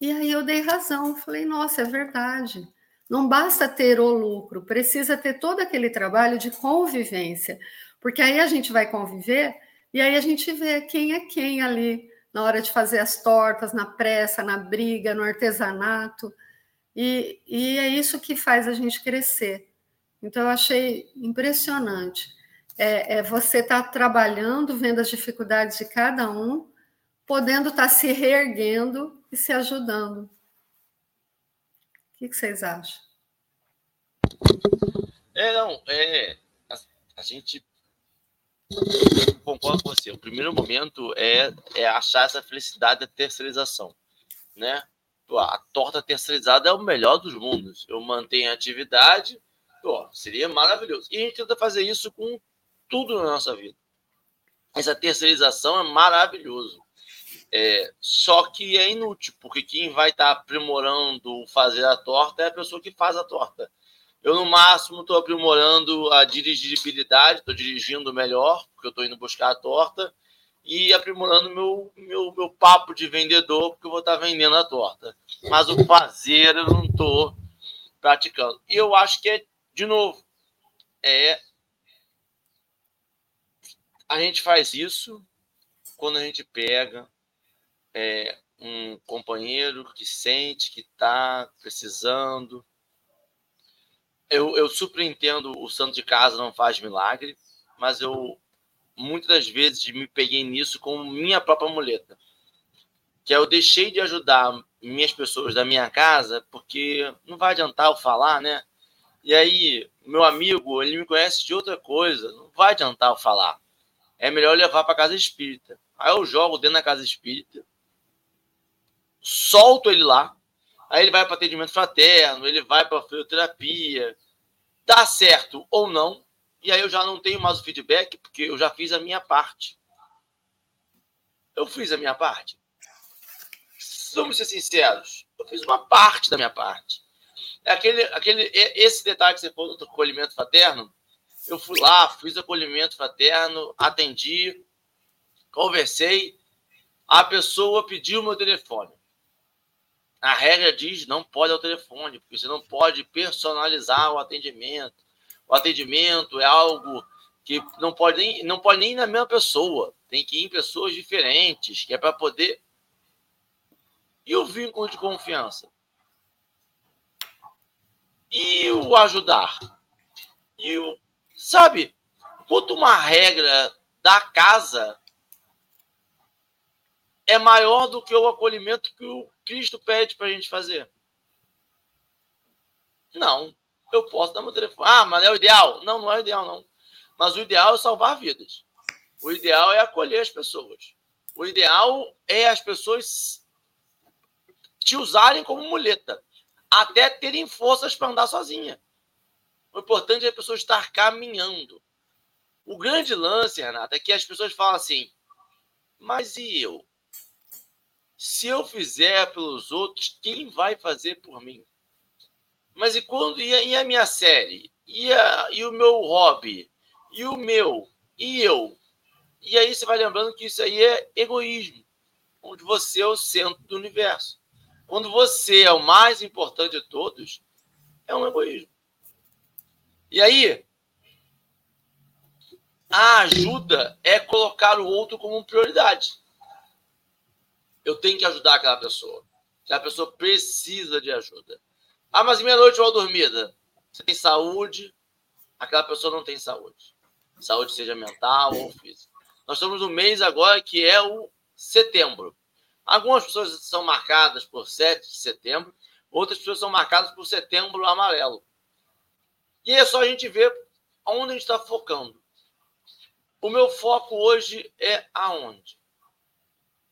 E aí eu dei razão, falei, nossa, é verdade. Não basta ter o lucro, precisa ter todo aquele trabalho de convivência, porque aí a gente vai conviver e aí a gente vê quem é quem ali, na hora de fazer as tortas, na pressa, na briga, no artesanato. E, e é isso que faz a gente crescer. Então, eu achei impressionante. É, é você estar tá trabalhando, vendo as dificuldades de cada um, podendo estar tá se reerguendo e se ajudando. O que, que vocês acham? É, não, é, a, a gente concordo com você. O primeiro momento é, é achar essa felicidade da terceirização, né? A torta terceirizada é o melhor dos mundos. Eu mantenho a atividade, pô, seria maravilhoso. E a gente tenta fazer isso com tudo na nossa vida. Essa terceirização é maravilhoso. É, só que é inútil, porque quem vai estar tá aprimorando fazer a torta é a pessoa que faz a torta. Eu, no máximo, estou aprimorando a dirigibilidade, estou dirigindo melhor, porque eu estou indo buscar a torta, e aprimorando meu, meu, meu papo de vendedor, porque eu vou estar tá vendendo a torta. Mas o fazer eu não estou praticando. E eu acho que é, de novo, é. A gente faz isso quando a gente pega é, um companheiro que sente que está precisando eu, eu super entendo o santo de casa não faz milagre, mas eu muitas vezes me peguei nisso como minha própria muleta. Que é eu deixei de ajudar minhas pessoas da minha casa, porque não vai adiantar eu falar, né? E aí, meu amigo, ele me conhece de outra coisa, não vai adiantar eu falar. É melhor levar para casa espírita. Aí eu jogo dentro da casa espírita, solto ele lá, Aí ele vai para atendimento fraterno, ele vai para fisioterapia. Dá certo ou não, e aí eu já não tenho mais o feedback, porque eu já fiz a minha parte. Eu fiz a minha parte. Vamos ser sinceros, eu fiz uma parte da minha parte. É aquele, aquele, esse detalhe que você falou do acolhimento fraterno, eu fui lá, fiz acolhimento fraterno, atendi, conversei, A pessoa pediu meu telefone. A regra diz não pode ao telefone, porque você não pode personalizar o atendimento. O atendimento é algo que não pode nem, não pode nem ir na mesma pessoa. Tem que ir em pessoas diferentes, que é para poder. E o vínculo de confiança? E o ajudar? E o. Sabe, quanto uma regra da casa é maior do que o acolhimento que o Cristo pede para a gente fazer. Não. Eu posso dar meu telefone. Ah, mas é o ideal? Não, não é o ideal, não. Mas o ideal é salvar vidas. O ideal é acolher as pessoas. O ideal é as pessoas te usarem como muleta, até terem forças para andar sozinha. O importante é a pessoa estar caminhando. O grande lance, Renata, é que as pessoas falam assim: mas e eu? Se eu fizer pelos outros, quem vai fazer por mim? Mas e quando e a, e a minha série? E, a, e o meu hobby? E o meu? E eu? E aí você vai lembrando que isso aí é egoísmo, onde você é o centro do universo. Quando você é o mais importante de todos, é um egoísmo. E aí, a ajuda é colocar o outro como prioridade eu tenho que ajudar aquela pessoa. a pessoa precisa de ajuda. Ah, mas meia-noite mal dormida. Você tem saúde, aquela pessoa não tem saúde. Saúde seja mental ou física. Nós estamos no mês agora que é o setembro. Algumas pessoas são marcadas por 7 de setembro, outras pessoas são marcadas por setembro amarelo. E é só a gente ver onde a gente está focando. O meu foco hoje é aonde?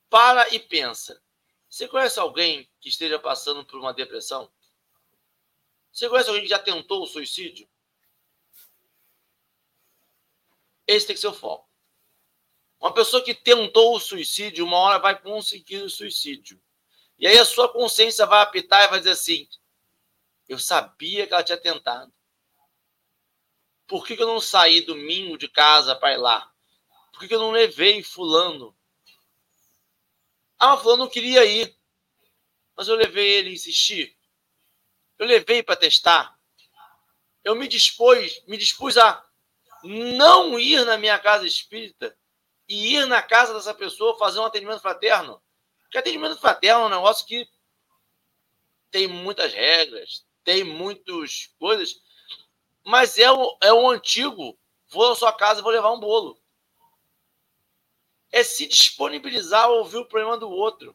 Para e pensa. Você conhece alguém que esteja passando por uma depressão? Você conhece alguém que já tentou o suicídio? Esse tem que ser o foco. Uma pessoa que tentou o suicídio, uma hora vai conseguir o suicídio. E aí a sua consciência vai apitar e vai dizer assim: eu sabia que ela tinha tentado. Por que, que eu não saí domingo de casa para ir lá? Por que, que eu não levei fulano? Ah, fulano não queria ir. Mas eu levei ele insisti. Eu levei para testar. Eu me dispus, me dispus a não ir na minha casa espírita e ir na casa dessa pessoa fazer um atendimento fraterno. Porque atendimento fraterno é um negócio que tem muitas regras, tem muitas coisas, mas é o, é o antigo. Vou à sua casa e vou levar um bolo é se disponibilizar a ouvir o problema do outro.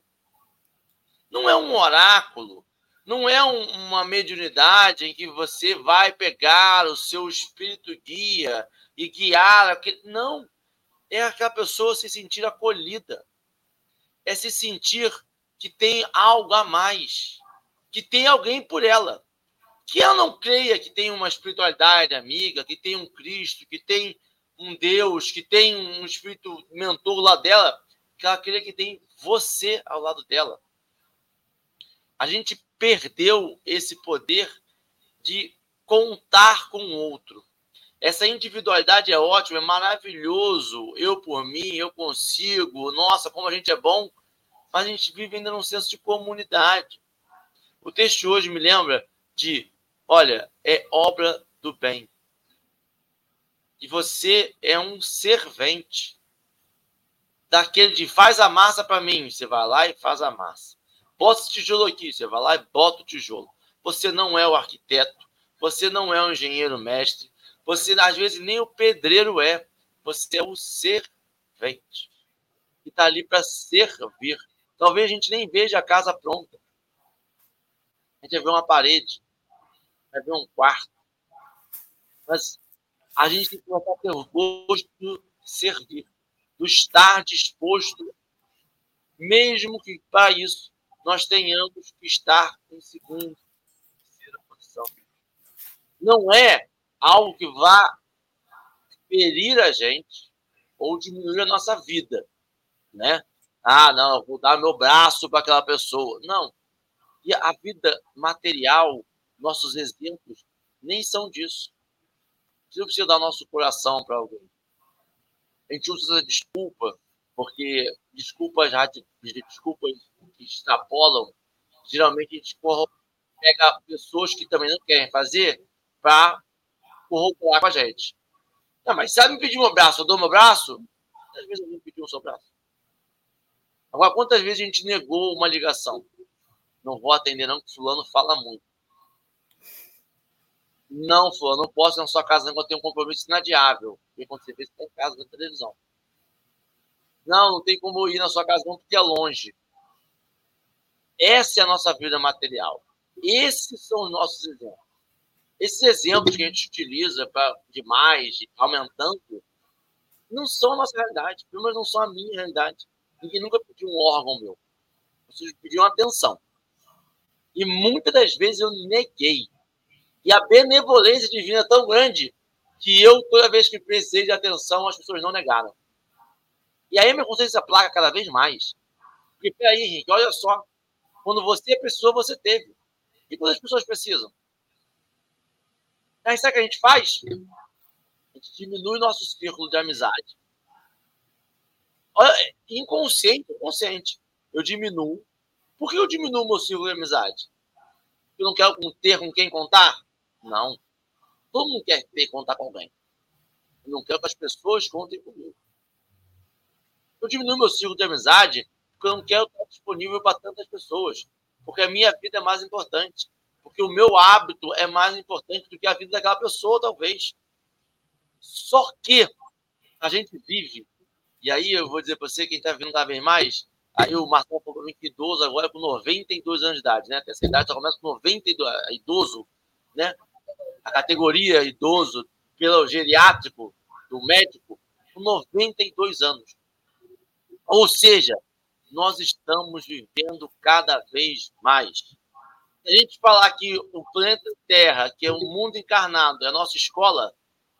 Não é um oráculo, não é um, uma mediunidade em que você vai pegar o seu espírito guia e guiar aquele. Não. É aquela pessoa se sentir acolhida. É se sentir que tem algo a mais, que tem alguém por ela. Que ela não creia que tem uma espiritualidade amiga, que tem um Cristo, que tem um Deus, que tem um espírito mentor lá dela, que ela queria que tem você ao lado dela. A gente perdeu esse poder de contar com o outro. Essa individualidade é ótima, é maravilhoso. Eu por mim, eu consigo. Nossa, como a gente é bom. Mas a gente vive ainda num senso de comunidade. O texto hoje me lembra de, olha, é obra do bem e você é um servente daquele de faz a massa para mim, você vai lá e faz a massa. Bota esse tijolo aqui, você vai lá e bota o tijolo. Você não é o arquiteto, você não é o engenheiro mestre, você às vezes nem o pedreiro é, você é o servente. Que está ali para servir. Talvez a gente nem veja a casa pronta. A gente vai ver uma parede, vai ver um quarto. Mas a gente tem que começar a ter gosto de servir, do estar disposto, mesmo que para isso nós tenhamos que estar em segunda, terceira posição. Não é algo que vá ferir a gente ou diminuir a nossa vida, né? Ah, não, vou dar meu braço para aquela pessoa. Não. E a vida material, nossos exemplos, nem são disso gente não precisa dar nosso coração para alguém. A gente usa desculpa, porque desculpas, desculpas que extrapolam, geralmente a gente pega pessoas que também não querem fazer para corroborar com a gente. Não, mas sabe me pedir meu braço, eu dou meu braço? Quantas vezes alguém pediu o seu braço? Agora, quantas vezes a gente negou uma ligação? Não vou atender, não, que fulano fala muito. Não, fulano, não posso ir na sua casa, não, eu tenho um compromisso inadiável. E quando você vê, você está em casa, na televisão. Não, não tem como ir na sua casa, não, porque é longe. Essa é a nossa vida material. Esses são os nossos exemplos. Esses exemplos que a gente utiliza para demais, aumentando, não são a nossa realidade, pelo menos não são a minha realidade. Ninguém nunca pediu um órgão meu. Vocês pediram atenção. E muitas das vezes eu neguei. E a benevolência divina é tão grande que eu, toda vez que precisei de atenção, as pessoas não negaram. E aí minha consciência placa cada vez mais. Porque, peraí, Henrique, olha só. Quando você é pessoa, você teve. E quando as pessoas precisam? Aí sabe o que a gente faz? A gente diminui nosso círculo de amizade. Inconsciente ou consciente. Eu diminuo. Por que eu diminuo meu círculo de amizade? Eu não quero ter com quem contar? Não. Todo mundo quer ter contar com alguém. Eu não quero que as pessoas contem comigo. Eu diminuo meu círculo de amizade porque eu não quero estar disponível para tantas pessoas. Porque a minha vida é mais importante. Porque o meu hábito é mais importante do que a vida daquela pessoa, talvez. Só que a gente vive, e aí eu vou dizer para você, quem está vindo cada vez mais, aí o Marcelo falou que idoso agora com 92 anos de idade, né? Essa idade já começa com 92, idoso, né? A categoria idoso, pelo geriátrico, do médico, com 92 anos. Ou seja, nós estamos vivendo cada vez mais. Se a gente falar que o planeta Terra, que é o mundo encarnado, é a nossa escola,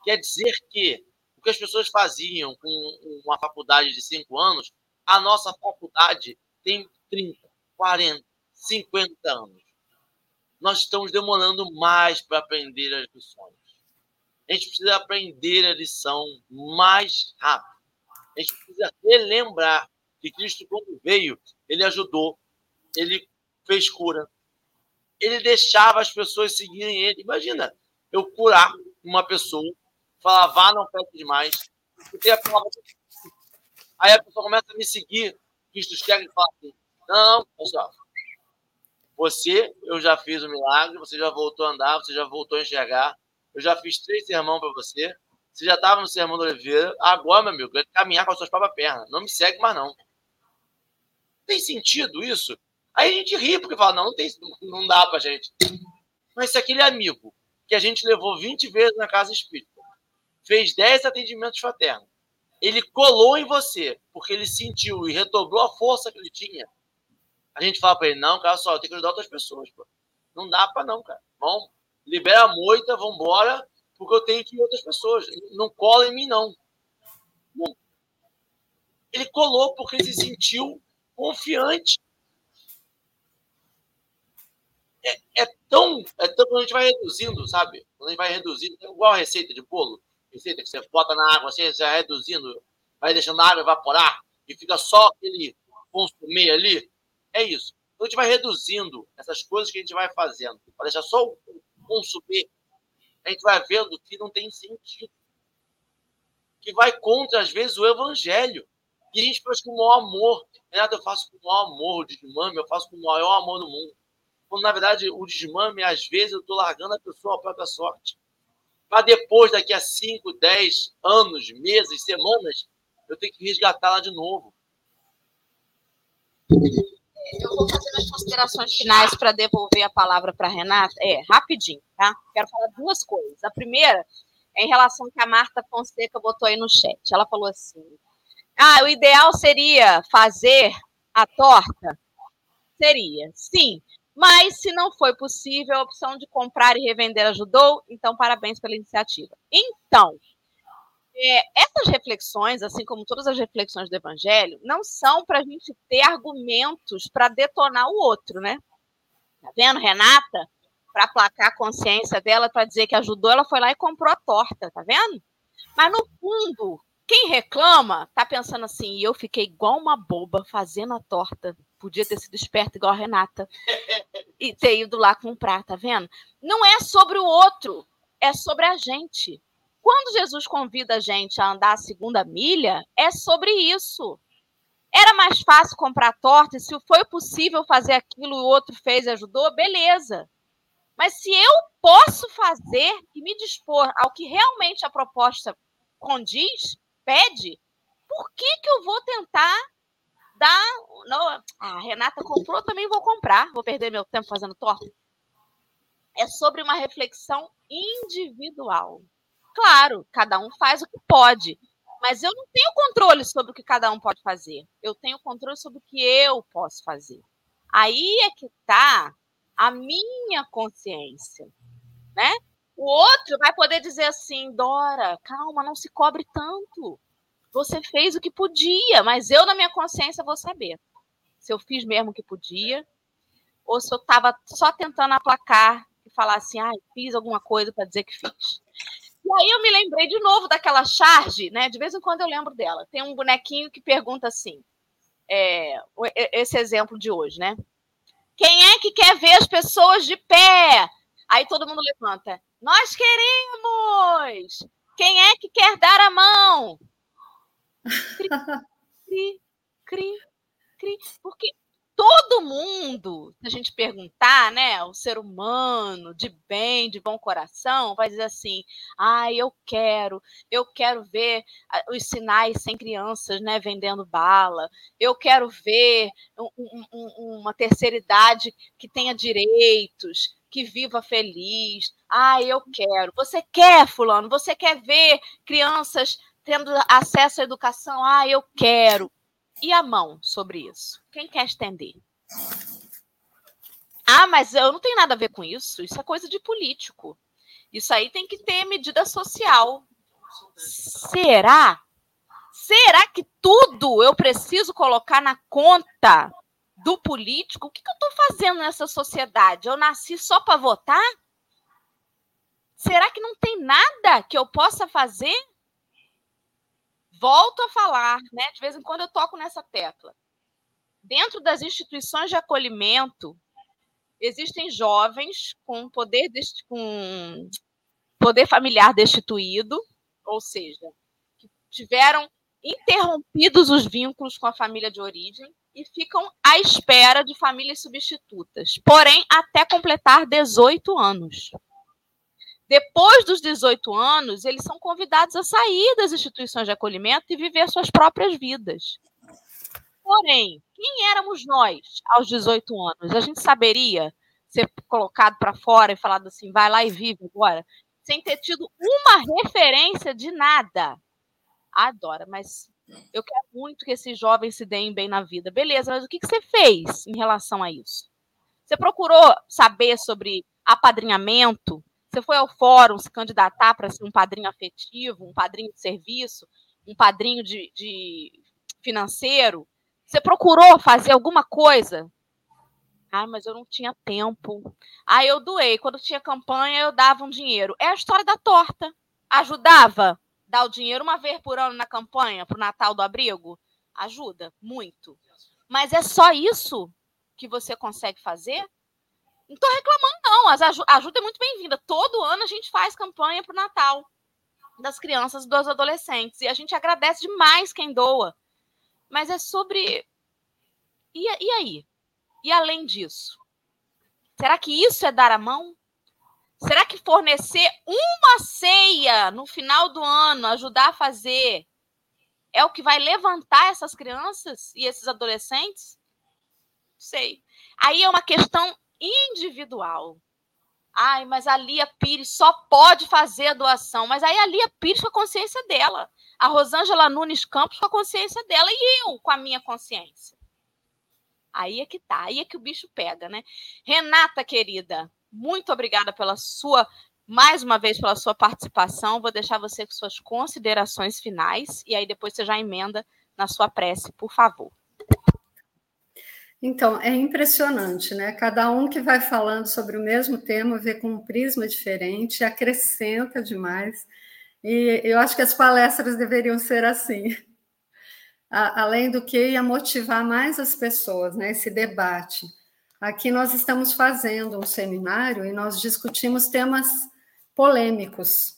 quer dizer que o que as pessoas faziam com uma faculdade de cinco anos, a nossa faculdade tem 30, 40, 50 anos. Nós estamos demorando mais para aprender as lições. A gente precisa aprender a lição mais rápido. A gente precisa relembrar que Cristo, quando veio, ele ajudou, ele fez cura, ele deixava as pessoas seguirem ele. Imagina, eu curar uma pessoa, falar, vá, não peque demais, a palavra. Aí a pessoa começa a me seguir, Cristo quer e fala assim: não, pessoal, você, eu já fiz o um milagre, você já voltou a andar, você já voltou a enxergar, eu já fiz três sermão para você, você já estava no sermão da Oliveira, agora, meu amigo, vai caminhar com as suas próprias pernas. Não me segue mais, não. Tem sentido isso? Aí a gente ri, porque fala, não, não, tem, não dá pra gente. Mas se aquele amigo que a gente levou 20 vezes na casa espírita, fez 10 atendimentos fraternos, ele colou em você, porque ele sentiu e redobrou a força que ele tinha, a gente fala para ele, não, cara, só, tem que ajudar outras pessoas, pô. Não dá para não, cara. Vamos, libera a moita, vambora, porque eu tenho que ir outras pessoas. Não cola em mim, não. não. Ele colou porque ele se sentiu confiante. É, é, tão, é tão. Quando a gente vai reduzindo, sabe? Quando a gente vai reduzindo, é igual a receita de bolo. Receita que você bota na água, você vai reduzindo, vai deixando a água evaporar e fica só aquele consumir ali. É isso. Então a gente vai reduzindo essas coisas que a gente vai fazendo, para deixar só o consumir a gente vai vendo que não tem sentido. Que vai contra, às vezes, o evangelho. E a gente faz com o maior amor. Renato, eu faço com o maior amor o desmame, eu faço com o maior amor do mundo. Quando, na verdade, o desmame, às vezes, eu estou largando a pessoa à própria sorte. Para depois, daqui a 5, 10 anos, meses, semanas, eu tenho que resgatá-la de novo. Eu vou fazer as considerações finais para devolver a palavra para a Renata. É, rapidinho, tá? Quero falar duas coisas. A primeira é em relação que a Marta Fonseca botou aí no chat. Ela falou assim: ah, o ideal seria fazer a torta? Seria, sim. Mas se não foi possível, a opção de comprar e revender ajudou, então parabéns pela iniciativa. Então, é, essas reflexões, assim como todas as reflexões do Evangelho, não são para a gente ter argumentos para detonar o outro, né? Tá vendo, Renata? Para aplacar a consciência dela, para dizer que ajudou, ela foi lá e comprou a torta, tá vendo? Mas no fundo, quem reclama tá pensando assim, eu fiquei igual uma boba fazendo a torta. Podia ter sido esperta igual a Renata e ter ido lá comprar, tá vendo? Não é sobre o outro, é sobre a gente. Quando Jesus convida a gente a andar a segunda milha, é sobre isso. Era mais fácil comprar torta e se foi possível fazer aquilo o outro fez e ajudou, beleza. Mas se eu posso fazer e me dispor ao que realmente a proposta condiz, pede, por que, que eu vou tentar dar. Não, a Renata comprou, também vou comprar. Vou perder meu tempo fazendo torta. É sobre uma reflexão individual. Claro, cada um faz o que pode, mas eu não tenho controle sobre o que cada um pode fazer. Eu tenho controle sobre o que eu posso fazer. Aí é que está a minha consciência, né? O outro vai poder dizer assim, Dora, calma, não se cobre tanto. Você fez o que podia, mas eu na minha consciência vou saber se eu fiz mesmo o que podia ou se eu estava só tentando aplacar e falar assim, ah, fiz alguma coisa para dizer que fiz. Aí eu me lembrei de novo daquela charge, né? De vez em quando eu lembro dela. Tem um bonequinho que pergunta assim, é, esse exemplo de hoje, né? Quem é que quer ver as pessoas de pé? Aí todo mundo levanta. Nós queremos! Quem é que quer dar a mão? Cri, cri, cri, cri. Porque todo mundo, se a gente perguntar, né, o ser humano de bem, de bom coração, vai dizer assim: "Ah, eu quero, eu quero ver os sinais sem crianças, né, vendendo bala. Eu quero ver um, um, uma terceira idade que tenha direitos, que viva feliz. Ah, eu quero. Você quer, fulano? Você quer ver crianças tendo acesso à educação? Ah, eu quero. E a mão sobre isso? Quem quer estender? Ah, mas eu não tenho nada a ver com isso. Isso é coisa de político. Isso aí tem que ter medida social. Será? Será que tudo eu preciso colocar na conta do político? O que, que eu estou fazendo nessa sociedade? Eu nasci só para votar? Será que não tem nada que eu possa fazer volto a falar, né? De vez em quando eu toco nessa tecla. Dentro das instituições de acolhimento, existem jovens com poder, com poder familiar destituído, ou seja, que tiveram interrompidos os vínculos com a família de origem e ficam à espera de famílias substitutas, porém até completar 18 anos. Depois dos 18 anos, eles são convidados a sair das instituições de acolhimento e viver suas próprias vidas. Porém, quem éramos nós aos 18 anos? A gente saberia ser colocado para fora e falado assim, vai lá e vive agora, sem ter tido uma referência de nada. Adora, mas eu quero muito que esses jovens se deem bem na vida. Beleza, mas o que você fez em relação a isso? Você procurou saber sobre apadrinhamento? Você foi ao fórum se candidatar para ser um padrinho afetivo, um padrinho de serviço, um padrinho de, de financeiro? Você procurou fazer alguma coisa? Ah, mas eu não tinha tempo. Ah, eu doei. Quando tinha campanha, eu dava um dinheiro. É a história da torta. Ajudava? Dar o dinheiro uma vez por ano na campanha para o Natal do Abrigo? Ajuda, muito. Mas é só isso que você consegue fazer? Não estou reclamando, não. A ajuda é muito bem-vinda. Todo ano a gente faz campanha para o Natal das crianças e dos adolescentes. E a gente agradece demais quem doa. Mas é sobre. E, e aí? E além disso? Será que isso é dar a mão? Será que fornecer uma ceia no final do ano, ajudar a fazer, é o que vai levantar essas crianças e esses adolescentes? Sei. Aí é uma questão individual. Ai, mas a Lia Pires só pode fazer a doação. Mas aí a Lia Pires com a consciência dela. A Rosângela Nunes Campos com a consciência dela. E eu com a minha consciência. Aí é que tá. Aí é que o bicho pega, né? Renata, querida, muito obrigada pela sua. Mais uma vez pela sua participação. Vou deixar você com suas considerações finais. E aí depois você já emenda na sua prece, por favor. Então, é impressionante, né? Cada um que vai falando sobre o mesmo tema vê com um prisma diferente, acrescenta demais. E eu acho que as palestras deveriam ser assim. Além do que ia motivar mais as pessoas, né? Esse debate. Aqui nós estamos fazendo um seminário e nós discutimos temas polêmicos.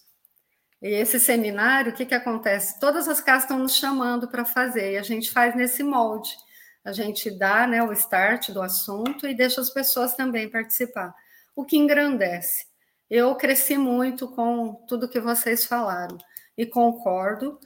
E esse seminário, o que, que acontece? Todas as casas estão nos chamando para fazer, e a gente faz nesse molde. A gente dá né, o start do assunto e deixa as pessoas também participar, o que engrandece. Eu cresci muito com tudo que vocês falaram e concordo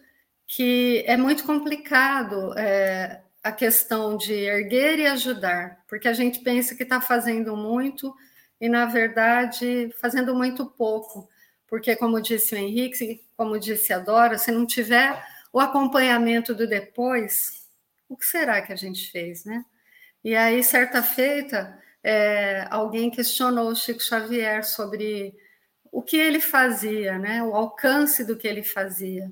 que é muito complicado é, a questão de erguer e ajudar, porque a gente pensa que está fazendo muito e, na verdade, fazendo muito pouco porque, como disse o Henrique, como disse a Dora, se não tiver o acompanhamento do depois, o que será que a gente fez, né? E aí, certa feita, é, alguém questionou o Chico Xavier sobre o que ele fazia, né? O alcance do que ele fazia.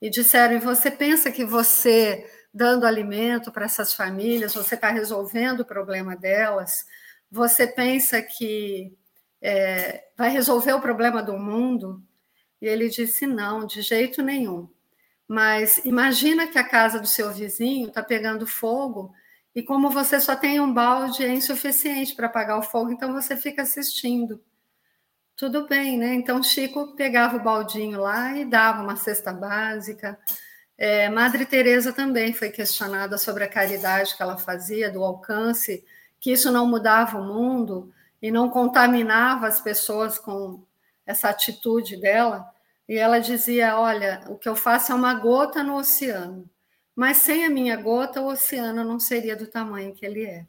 E disseram: e você pensa que você dando alimento para essas famílias, você está resolvendo o problema delas? Você pensa que é, vai resolver o problema do mundo? E ele disse: não, de jeito nenhum. Mas imagina que a casa do seu vizinho está pegando fogo e como você só tem um balde é insuficiente para apagar o fogo, então você fica assistindo. Tudo bem, né? Então Chico pegava o baldinho lá e dava uma cesta básica. É, Madre Teresa também foi questionada sobre a caridade que ela fazia, do alcance, que isso não mudava o mundo, e não contaminava as pessoas com essa atitude dela. E ela dizia: Olha, o que eu faço é uma gota no oceano, mas sem a minha gota, o oceano não seria do tamanho que ele é.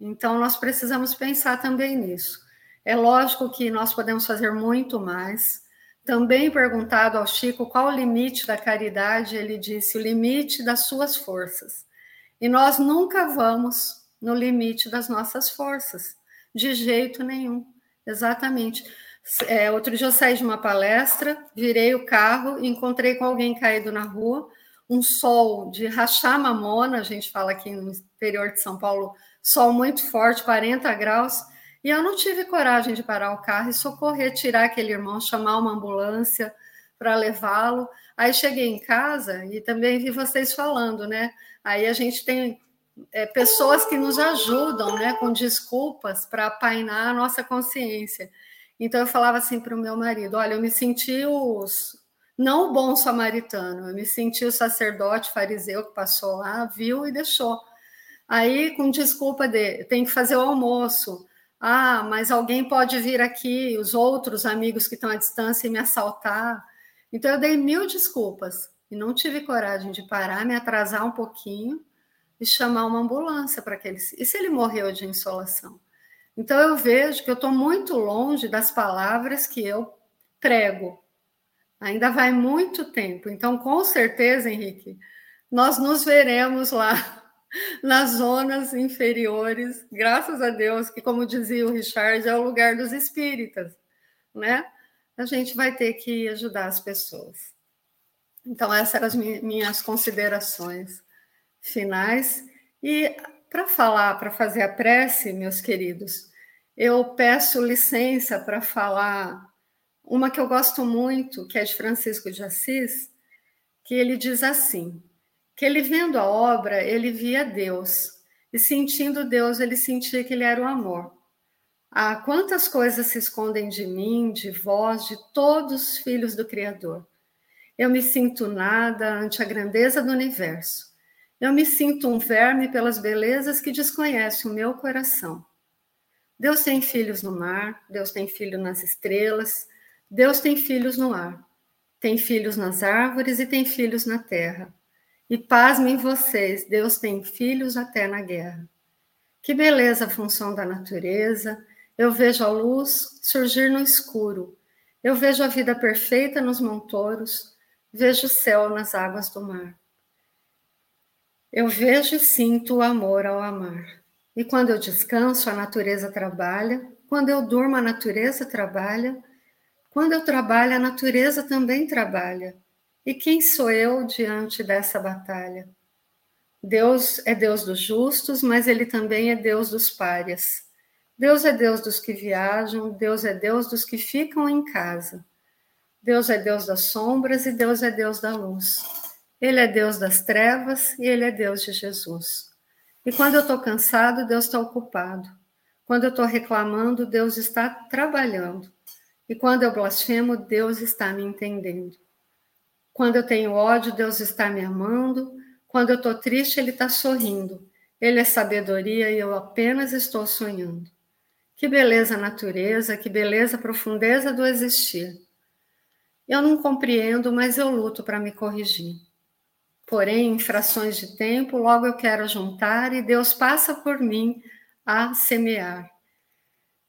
Então, nós precisamos pensar também nisso. É lógico que nós podemos fazer muito mais. Também perguntado ao Chico qual o limite da caridade, ele disse: o limite das suas forças. E nós nunca vamos no limite das nossas forças. De jeito nenhum, exatamente. É, outro dia eu saí de uma palestra, virei o carro, encontrei com alguém caído na rua, um sol de rachar mamona, a gente fala aqui no interior de São Paulo, sol muito forte, 40 graus, e eu não tive coragem de parar o carro e socorrer, tirar aquele irmão, chamar uma ambulância para levá-lo. Aí cheguei em casa e também vi vocês falando, né? Aí a gente tem é, pessoas que nos ajudam, né, com desculpas para apainar a nossa consciência. Então eu falava assim para o meu marido: olha, eu me senti os não o bom samaritano, eu me senti o sacerdote fariseu que passou lá, viu e deixou. Aí, com desculpa de tem que fazer o almoço. Ah, mas alguém pode vir aqui, os outros amigos que estão à distância, e me assaltar. Então, eu dei mil desculpas e não tive coragem de parar, me atrasar um pouquinho e chamar uma ambulância para aquele. E se ele morreu de insolação? Então eu vejo que eu estou muito longe das palavras que eu prego. Ainda vai muito tempo. Então, com certeza, Henrique, nós nos veremos lá *laughs* nas zonas inferiores, graças a Deus, que, como dizia o Richard, é o lugar dos espíritas, né? A gente vai ter que ajudar as pessoas. Então, essas eram as minhas considerações finais. E para falar, para fazer a prece, meus queridos, eu peço licença para falar uma que eu gosto muito, que é de Francisco de Assis, que ele diz assim: que ele vendo a obra, ele via Deus, e sentindo Deus, ele sentia que ele era o amor. Ah, quantas coisas se escondem de mim, de vós, de todos os filhos do Criador. Eu me sinto nada ante a grandeza do universo. Eu me sinto um verme pelas belezas que desconhece o meu coração. Deus tem filhos no mar, Deus tem filho nas estrelas, Deus tem filhos no ar, tem filhos nas árvores e tem filhos na terra. E pasmem vocês, Deus tem filhos até na guerra. Que beleza a função da natureza. Eu vejo a luz surgir no escuro. Eu vejo a vida perfeita nos montouros. Vejo o céu nas águas do mar. Eu vejo e sinto o amor ao amar. E quando eu descanso, a natureza trabalha. Quando eu durmo, a natureza trabalha. Quando eu trabalho, a natureza também trabalha. E quem sou eu diante dessa batalha? Deus é Deus dos justos, mas Ele também é Deus dos párias. Deus é Deus dos que viajam, Deus é Deus dos que ficam em casa. Deus é Deus das sombras e Deus é Deus da luz. Ele é Deus das trevas e ele é Deus de Jesus. E quando eu estou cansado, Deus está ocupado. Quando eu estou reclamando, Deus está trabalhando. E quando eu blasfemo, Deus está me entendendo. Quando eu tenho ódio, Deus está me amando. Quando eu estou triste, Ele está sorrindo. Ele é sabedoria e eu apenas estou sonhando. Que beleza a natureza, que beleza a profundeza do existir. Eu não compreendo, mas eu luto para me corrigir. Porém, em frações de tempo, logo eu quero juntar e Deus passa por mim a semear.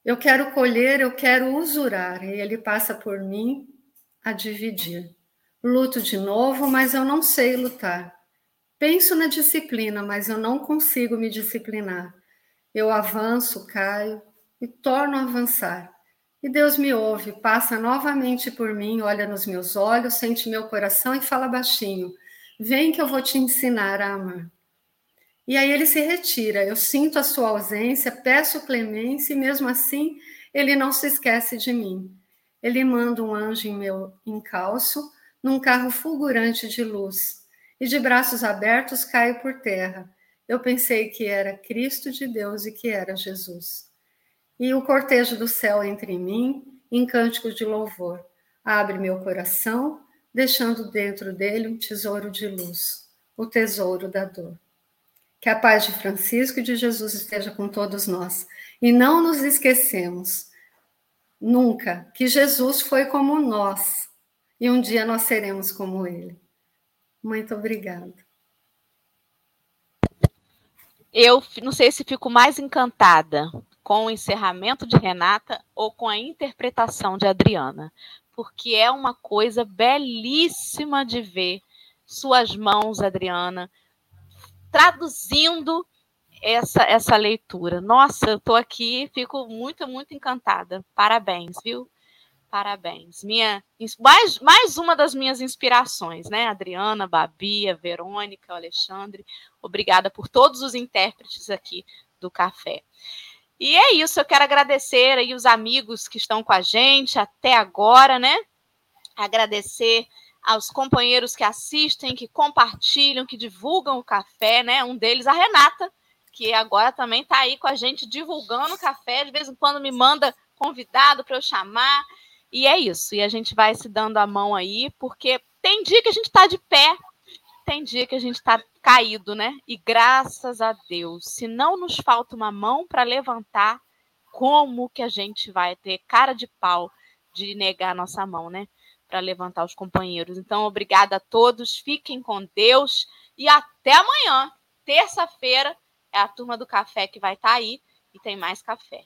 Eu quero colher, eu quero usurar, e Ele passa por mim a dividir. Luto de novo, mas eu não sei lutar. Penso na disciplina, mas eu não consigo me disciplinar. Eu avanço, caio e torno a avançar. E Deus me ouve, passa novamente por mim, olha nos meus olhos, sente meu coração e fala baixinho: Vem que eu vou te ensinar a amar. E aí ele se retira. Eu sinto a sua ausência, peço clemência e mesmo assim ele não se esquece de mim. Ele manda um anjo em meu encalço num carro fulgurante de luz, e de braços abertos caio por terra. Eu pensei que era Cristo de Deus e que era Jesus. E o cortejo do céu entre mim, em cântico de louvor, abre meu coração, deixando dentro dele um tesouro de luz, o tesouro da dor. Que a paz de Francisco e de Jesus esteja com todos nós. E não nos esquecemos nunca que Jesus foi como nós e um dia nós seremos como ele. Muito obrigada. Eu não sei se fico mais encantada com o encerramento de Renata ou com a interpretação de Adriana, porque é uma coisa belíssima de ver suas mãos, Adriana, traduzindo essa, essa leitura. Nossa, eu estou aqui, fico muito, muito encantada. Parabéns, viu? Parabéns. Minha, mais, mais uma das minhas inspirações, né? Adriana, Babia, Verônica, Alexandre. Obrigada por todos os intérpretes aqui do café. E é isso, eu quero agradecer aí os amigos que estão com a gente até agora, né? Agradecer aos companheiros que assistem, que compartilham, que divulgam o café, né? Um deles, a Renata, que agora também está aí com a gente divulgando o café. De vez em quando me manda convidado para eu chamar. E é isso. E a gente vai se dando a mão aí, porque tem dia que a gente está de pé, tem dia que a gente está caído, né? E graças a Deus, se não nos falta uma mão para levantar, como que a gente vai ter cara de pau de negar nossa mão, né? Para levantar os companheiros. Então, obrigada a todos, fiquem com Deus e até amanhã, terça-feira, é a turma do café que vai estar tá aí e tem mais café.